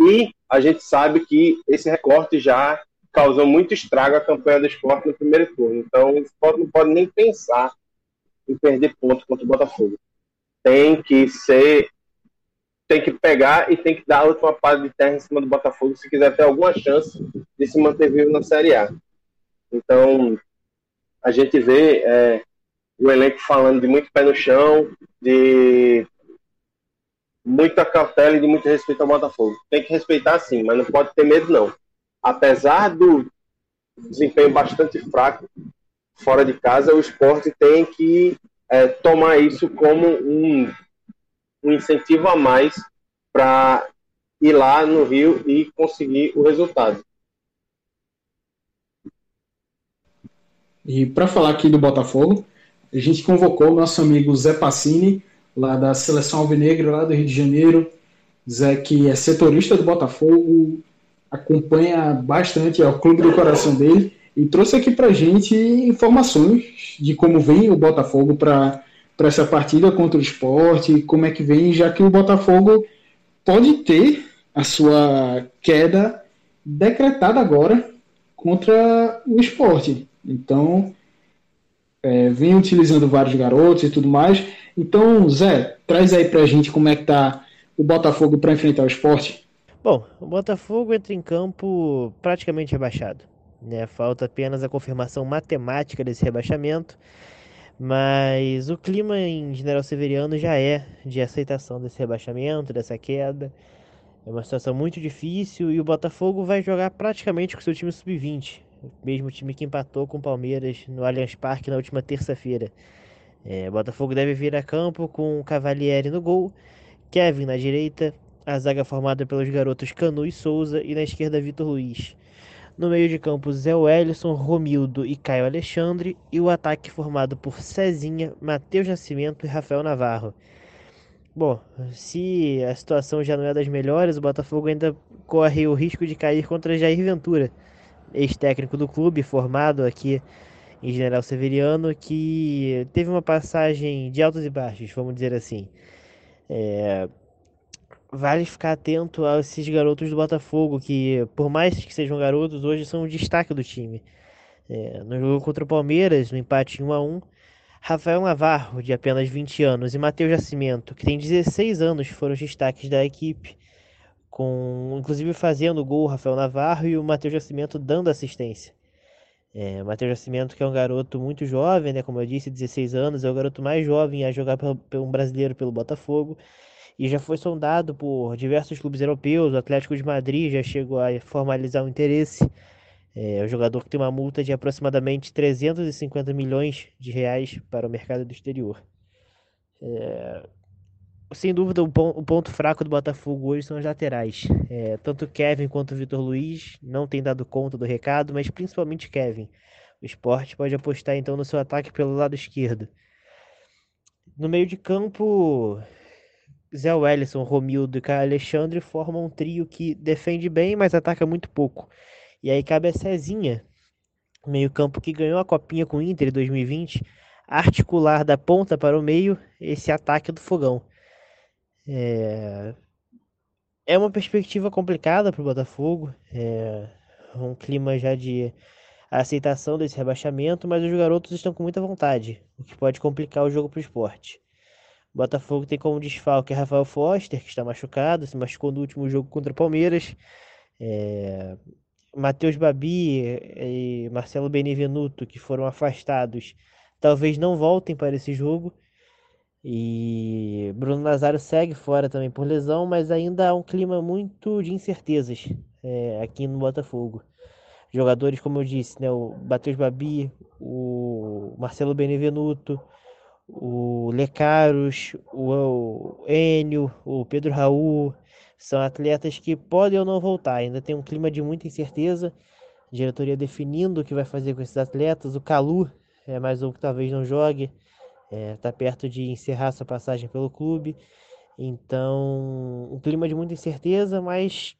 S8: e a gente sabe que esse recorte já causou muito estrago à campanha do esporte no primeiro turno. Então, o esporte não pode nem pensar em perder pontos contra o Botafogo. Tem que ser. Tem que pegar e tem que dar a última parte de terra em cima do Botafogo se quiser ter alguma chance de se manter vivo na Série A. Então, a gente vê é, o elenco falando de muito pé no chão, de muita cautela e de muito respeito ao Botafogo. Tem que respeitar sim, mas não pode ter medo não. Apesar do desempenho bastante fraco fora de casa, o esporte tem que é, tomar isso como um, um incentivo a mais para ir lá no Rio e conseguir o resultado.
S6: E para falar aqui do Botafogo, a gente convocou o nosso amigo Zé Passini, lá da Seleção Alvinegra, lá do Rio de Janeiro. Zé, que é setorista do Botafogo, acompanha bastante é o clube do coração dele e trouxe aqui para gente informações de como vem o Botafogo para essa partida contra o esporte, como é que vem, já que o Botafogo pode ter a sua queda decretada agora contra o esporte. Então, é, vem utilizando vários garotos e tudo mais. Então, Zé, traz aí pra gente como é que tá o Botafogo para enfrentar o esporte.
S1: Bom, o Botafogo entra em campo praticamente rebaixado. Né? Falta apenas a confirmação matemática desse rebaixamento, mas o clima em General Severiano já é de aceitação desse rebaixamento, dessa queda. É uma situação muito difícil e o Botafogo vai jogar praticamente com seu time sub-20, mesmo time que empatou com o Palmeiras no Allianz Parque na última terça-feira. É, Botafogo deve vir a campo com Cavalieri no gol, Kevin na direita, a zaga formada pelos garotos Canu e Souza e na esquerda Vitor Luiz. No meio de campo, Zé Wellison, Romildo e Caio Alexandre. E o ataque formado por Cezinha, Matheus Nascimento e Rafael Navarro. Bom, se a situação já não é das melhores, o Botafogo ainda corre o risco de cair contra Jair Ventura, ex-técnico do clube, formado aqui em General Severiano, que teve uma passagem de altos e baixos, vamos dizer assim. É, vale ficar atento a esses garotos do Botafogo, que por mais que sejam garotos, hoje são o destaque do time. É, no jogo contra o Palmeiras, no empate 1 a 1 Rafael Navarro, de apenas 20 anos, e Matheus Nascimento, que tem 16 anos, foram os destaques da equipe, com inclusive fazendo gol o Rafael Navarro e o Matheus Nascimento dando assistência. É, Matheus Nascimento, que é um garoto muito jovem, né, como eu disse, 16 anos, é o garoto mais jovem a jogar pelo um brasileiro pelo Botafogo e já foi sondado por diversos clubes europeus. O Atlético de Madrid já chegou a formalizar o um interesse. É o jogador que tem uma multa de aproximadamente 350 milhões de reais para o mercado do exterior. É, sem dúvida, o, ponto fraco do Botafogo hoje são as laterais. É, tanto Kevin quanto Vitor Luiz não têm dado conta do recado, mas principalmente Kevin. O esporte pode apostar então no seu ataque pelo lado esquerdo. No meio de campo, Zé Wellison, Romildo e Caio Alexandre formam um trio que defende bem, mas ataca muito pouco. E aí cabe a Cezinha, meio campo que ganhou a copinha com o Inter em 2020, articular da ponta para o meio esse ataque do fogão. É, é uma perspectiva complicada para o Botafogo, é um clima já de aceitação desse rebaixamento, mas os garotos estão com muita vontade, o que pode complicar o jogo para o esporte. O Botafogo tem como desfalque Rafael Foster, que está machucado, se machucou no último jogo contra o Palmeiras. É... Matheus Babi e Marcelo Benevenuto, que foram afastados, talvez não voltem para esse jogo. E Bruno Nazário segue fora também por lesão, mas ainda há um clima muito de incertezas é, aqui no Botafogo. Jogadores, como eu disse, né, o Matheus Babi, o Marcelo Benevenuto, o Lecaros, o Enio, o Pedro Raul, são atletas que podem ou não voltar. Ainda tem um clima de muita incerteza. A diretoria definindo o que vai fazer com esses atletas. O Calu é mais um que talvez não jogue. Está é, tá perto de encerrar sua passagem pelo clube. Então, um clima de muita incerteza, mas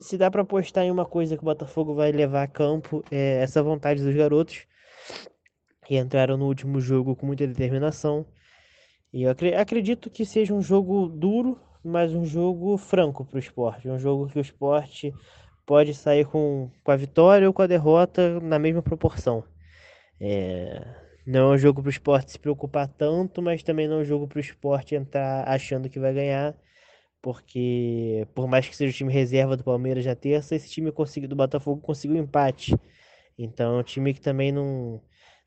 S1: se dá para apostar em uma coisa que o Botafogo vai levar a campo, é essa vontade dos garotos que entraram no último jogo com muita determinação. E eu acredito que seja um jogo duro, mas um jogo franco para o esporte. Um jogo que o esporte pode sair com, com a vitória ou com a derrota na mesma proporção. É, não é um jogo para o esporte se preocupar tanto, mas também não é um jogo para o esporte entrar achando que vai ganhar. Porque, por mais que seja o time reserva do Palmeiras na terça, esse time do Botafogo conseguiu um empate. Então, é um time que também não,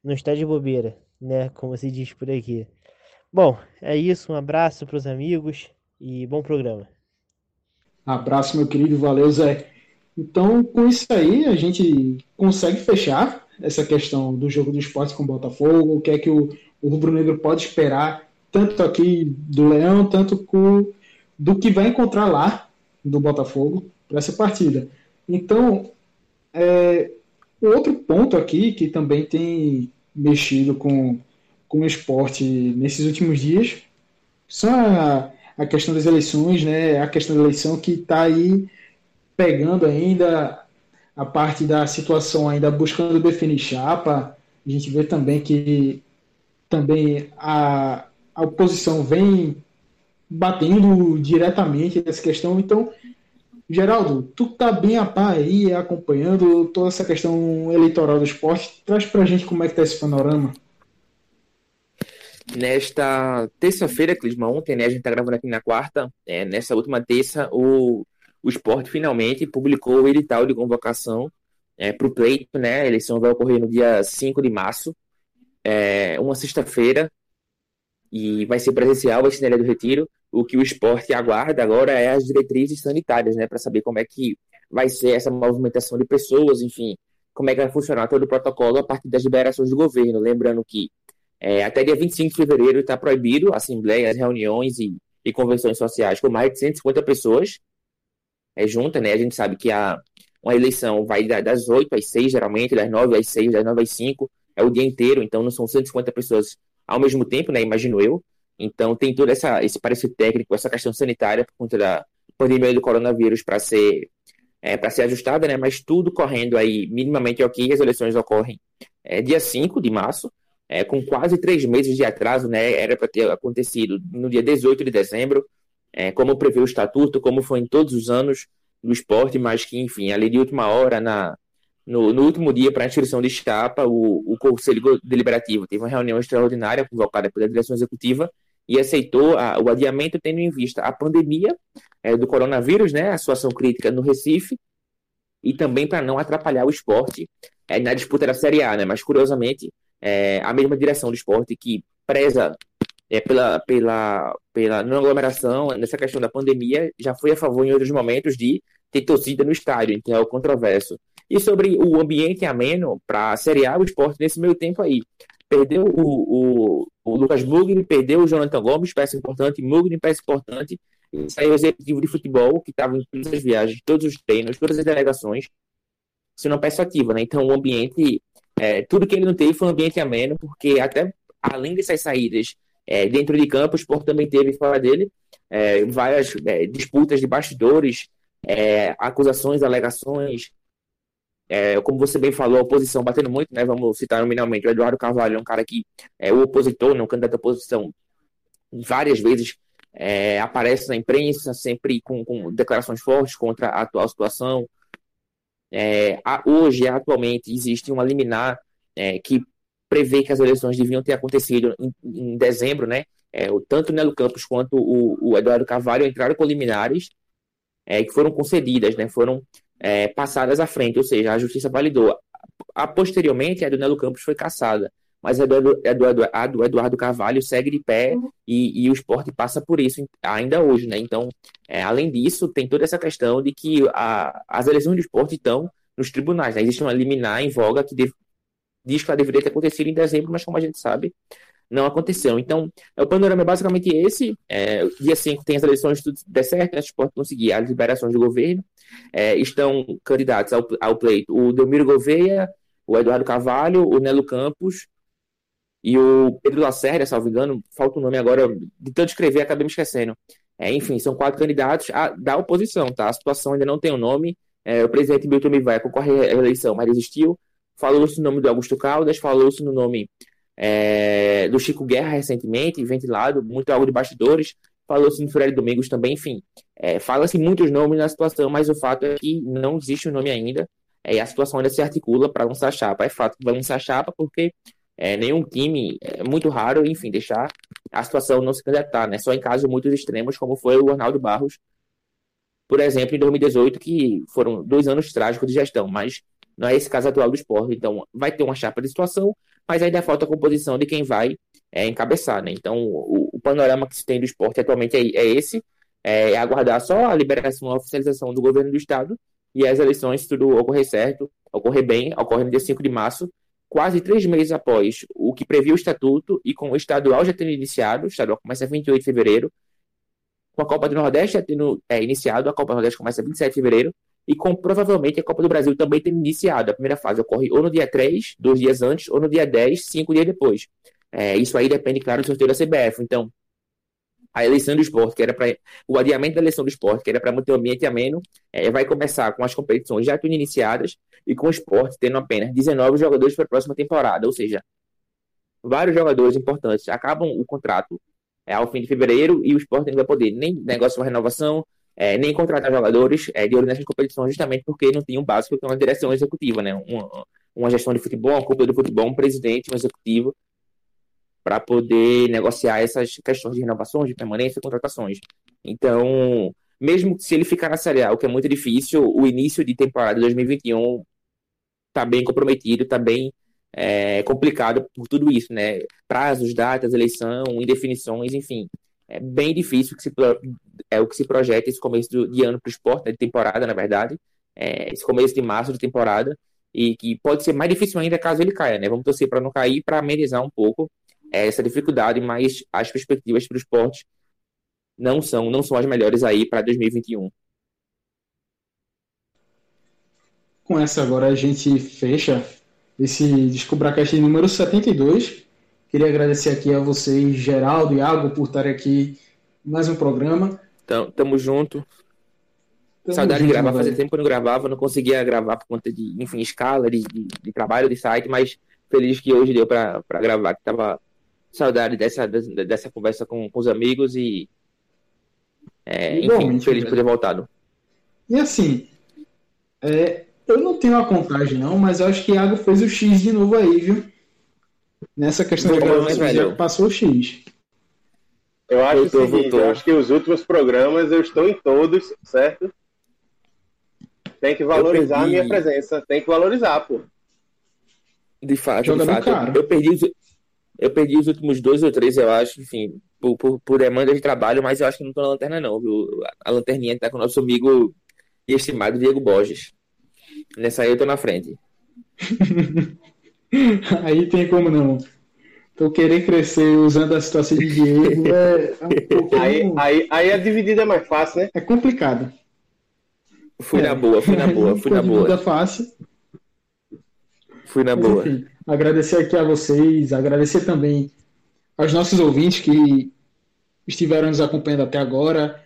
S1: não está de bobeira, né? Como se diz por aqui. Bom, é isso. Um abraço para os amigos e bom programa.
S6: Abraço, meu querido. Valeu, Zé. Então, com isso aí, a gente consegue fechar essa questão do jogo do esporte com o Botafogo, o que é que o, o Rubro Negro pode esperar, tanto aqui do Leão, tanto com, do que vai encontrar lá do Botafogo para essa partida. Então, é, outro ponto aqui que também tem mexido com, com o esporte nesses últimos dias são a, a questão das eleições, né? A questão da eleição que está aí pegando ainda a parte da situação ainda buscando definir chapa. A gente vê também que também a, a oposição vem batendo diretamente nessa questão. Então, Geraldo, tu tá bem a par aí, acompanhando toda essa questão eleitoral do esporte. Traz pra gente como é que tá esse panorama.
S7: Nesta terça-feira, Clisma, ontem, né, a gente tá gravando aqui na quarta, é, nessa última terça, o, o esporte finalmente publicou o edital de convocação é, para o pleito, né? A eleição vai ocorrer no dia 5 de março, é, uma sexta-feira, e vai ser presencial, vai ser na Ilha do Retiro. O que o esporte aguarda agora é as diretrizes sanitárias, né? Para saber como é que vai ser essa movimentação de pessoas, enfim, como é que vai funcionar todo o protocolo a partir das liberações do governo. Lembrando que é, até dia 25 de fevereiro está proibido assembleias, reuniões e, e, convenções sociais com mais de 150 pessoas é, juntas, né? A gente sabe que a, uma eleição vai das 8 às 6, geralmente, das 9 às 6, das 9 às 5, é o dia inteiro, então não são 150 pessoas ao mesmo tempo, né? Imagino eu. Então tem todo essa, esse parecer técnico, essa questão sanitária por conta da pandemia do coronavírus para ser é, para ser ajustada, né? Mas tudo correndo aí minimamente ok, as eleições ocorrem é, dia 5 de março é, com quase três meses de atraso, né? Era para ter acontecido no dia 18 de dezembro, é, como prevê o estatuto, como foi em todos os anos do esporte, mas que, enfim, ali de última hora, na, no, no último dia para a inscrição de chapa, o, o Conselho Deliberativo teve uma reunião extraordinária convocada pela direção executiva e aceitou a, o adiamento, tendo em vista a pandemia é, do coronavírus, né? A situação crítica no Recife e também para não atrapalhar o esporte é, na disputa da Série A, né? Mas curiosamente é, a mesma direção do esporte que preza é, pela, pela, pela não aglomeração, nessa questão da pandemia, já foi a favor em outros momentos de ter torcida no estádio, então é o controverso. E sobre o ambiente ameno para a Série A, o esporte nesse meio tempo aí. Perdeu o, o, o Lucas Mugni, perdeu o Jonathan Gomes, peça importante, Mugni, peça importante, e saiu o executivo de futebol, que estava em todas as viagens, todos os treinos, todas as delegações, se não peça ativa, né? Então o ambiente é, tudo que ele não teve foi um ambiente ameno, porque até além dessas saídas é, dentro de campo, o Sport também teve fora dele é, várias é, disputas de bastidores, é, acusações, alegações. É, como você bem falou, a oposição batendo muito, né? Vamos citar nominalmente o Eduardo Carvalho, é um cara que é o opositor, não candidato à oposição, várias vezes aparece na imprensa, sempre com, com declarações fortes contra a atual situação, é, hoje, atualmente, existe uma liminar é, que prevê que as eleições deviam ter acontecido em, em dezembro, né? É, tanto o Nelo Campos quanto o, o, Eduardo Carvalho entraram com liminares é, que foram concedidas, né? Foram é, passadas à frente, ou seja, a justiça validou. A, posteriormente, a do Nelo Campos foi cassada, mas a do, Eduardo, a do Eduardo Carvalho segue de pé uhum. e, e, o esporte passa por isso ainda hoje, né? Então, é, além disso, tem toda essa questão de que a, as eleições do esporte estão nos tribunais, né? Existe uma liminar em voga que deve, diz que ela deveria ter acontecido em dezembro, mas como a gente sabe, não aconteceu. Então, o panorama é basicamente esse. É, dia 5 tem as eleições, tudo der certo, né? o esporte conseguir as liberações do governo. É, estão candidatos ao, ao pleito o Delmiro Gouveia, o Eduardo Carvalho, o Nelo Campos e o Pedro Lacerda, salvo engano, falta o nome agora, de tanto escrever, acabei me esquecendo. É, enfim, são quatro candidatos a, da oposição, tá? A situação ainda não tem o um nome. É, o presidente Milton vai concorrer à eleição, mas desistiu. Falou-se no nome do Augusto Caldas, falou-se no nome é, do Chico Guerra recentemente, ventilado, muito algo de bastidores. Falou-se no Freire Domingos também, enfim. É, Fala-se muitos nomes na situação, mas o fato é que não existe o um nome ainda. É, e a situação ainda se articula para lançar chapa. É fato que vai lançar chapa porque é, nenhum time, é muito raro, enfim, deixar a situação não se candidatar, né? Só em casos muito extremos, como foi o Arnaldo Barros, por exemplo, em 2018, que foram dois anos trágicos de gestão, mas não é esse caso atual do esporte. Então, vai ter uma chapa de situação, mas ainda falta a composição de quem vai é, encabeçar, né? Então, o, o, panorama que se tem do esporte atualmente é, é esse, é, é, aguardar só a liberação, a oficialização do governo do estado e as eleições, se tudo ocorrer certo, ocorrer bem, ocorre no dia 5 de março, quase três meses após o que previa o estatuto e com o estadual já tendo iniciado, o estadual começa 28 de fevereiro, com a Copa do Nordeste já tendo é, iniciado, a Copa do Nordeste começa 27 de fevereiro, e com provavelmente a Copa do Brasil também tendo iniciado. A primeira fase ocorre ou no dia 3, dois dias antes, ou no dia 10, cinco dias depois. É, isso aí depende, claro, do sorteio da CBF. Então, a eleição do esporte, que era para. O adiamento da eleição do esporte, que era para manter o ambiente ameno, é, vai começar com as competições já tendo iniciadas e com o esporte tendo apenas 19 jogadores para a próxima temporada. Ou seja, vários jogadores importantes acabam o contrato é, ao fim de fevereiro e o esporte não vai poder nem negociar uma renovação, é, nem contratar jogadores é, de olho nessas competições, justamente porque não tem um básico que é uma direção executiva, né? Uma, uma gestão de futebol, uma cúpula de futebol, um presidente, um executivo, para poder negociar essas questões de renovações, de permanência, contratações. Então, mesmo se ele ficar na Série A, o que é muito difícil, o início de temporada de 2021 está bem comprometido, está bem é, complicado por tudo isso, né? Prazos, datas, eleição, indefinições, enfim. É bem difícil que se, é o que se projeta esse começo de ano para o esporte, né, de temporada, na verdade, é, esse começo de março de temporada, e que pode ser mais difícil ainda caso ele caia, né? Vamos torcer para não cair, para amenizar um pouco essa dificuldade, mas as perspectivas para o esporte não são, não são as melhores aí para 2021.
S6: Com essa agora a gente fecha esse DescubraCast número 72. Queria agradecer aqui a vocês, Geraldo e Iago, por estarem aqui mais um programa.
S7: Então, tamo junto. Tamo Saudade junto, de gravar, fazia tempo que eu não gravava, não conseguia gravar por conta de, enfim, escala, de, de, de trabalho, de site, mas feliz que hoje deu para gravar, que tava saudade dessa, dessa conversa com, com os amigos e é, enfim, feliz por ter voltado.
S6: E assim, é, eu não tenho a contagem, não, mas eu acho que Iago fez o X de novo aí, viu? Nessa questão de gravação, já passou o X.
S8: Eu acho voltou, seguinte, voltou. eu acho que os últimos programas eu estou em todos, certo? Tem que valorizar a minha presença, tem que valorizar, pô.
S7: De fato, Joga de fato. Eu, eu, perdi os, eu perdi os últimos dois ou três, eu acho, enfim, por, por, por demanda de trabalho, mas eu acho que não tô na lanterna, não, viu? A lanterninha tá com o nosso amigo e estimado Diego Borges. Nessa aí eu tô na frente.
S6: aí tem como não. Tô querendo crescer usando a situação de Diego. É, é um
S8: pouquinho... aí, aí, aí a dividida é mais fácil, né?
S6: É complicado.
S7: Fui é. na boa, fui na boa, fui na boa.
S6: fácil.
S7: Fui na Mas, boa. Enfim,
S6: agradecer aqui a vocês, agradecer também aos nossos ouvintes que estiveram nos acompanhando até agora.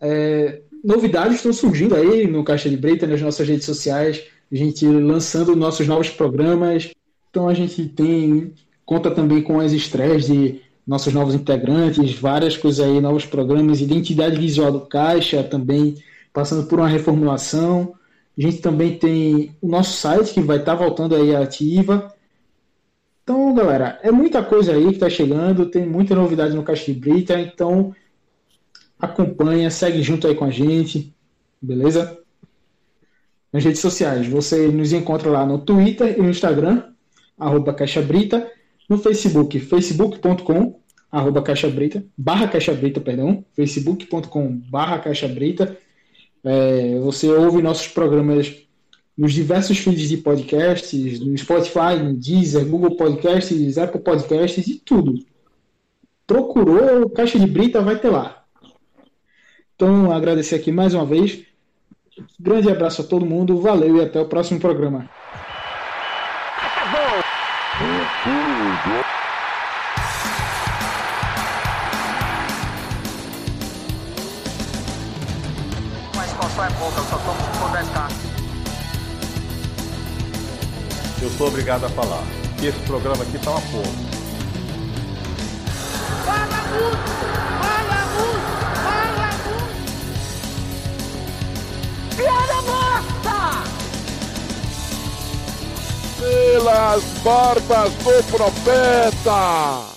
S6: É, novidades estão surgindo aí no Caixa de Breita, nas nossas redes sociais, a gente lançando nossos novos programas. Então a gente tem conta também com as estreias de nossos novos integrantes, várias coisas aí, novos programas, identidade visual do Caixa também passando por uma reformulação. A gente também tem o nosso site que vai estar tá voltando aí ativa. Então, galera, é muita coisa aí que está chegando, tem muita novidade no Caixa de Brita, então acompanha, segue junto aí com a gente, beleza? Nas redes sociais, você nos encontra lá no Twitter e no Instagram, arroba Caixa Brita, no Facebook, facebook.com, arroba Caixa Brita, barra Caixa Brita, perdão, facebook.com, barra Caixa Brita. É, você ouve nossos programas nos diversos feeds de podcasts, no Spotify, no Deezer, Google Podcasts, Apple Podcasts e tudo. Procurou Caixa de Brita, vai ter lá. Então, agradecer aqui mais uma vez. Grande abraço a todo mundo, valeu e até o próximo programa.
S3: Sou obrigado a falar que esse programa aqui tá uma porra.
S4: Fala muito! Fala muito! Fala muito! Piada morta!
S5: Pelas barbas do profeta!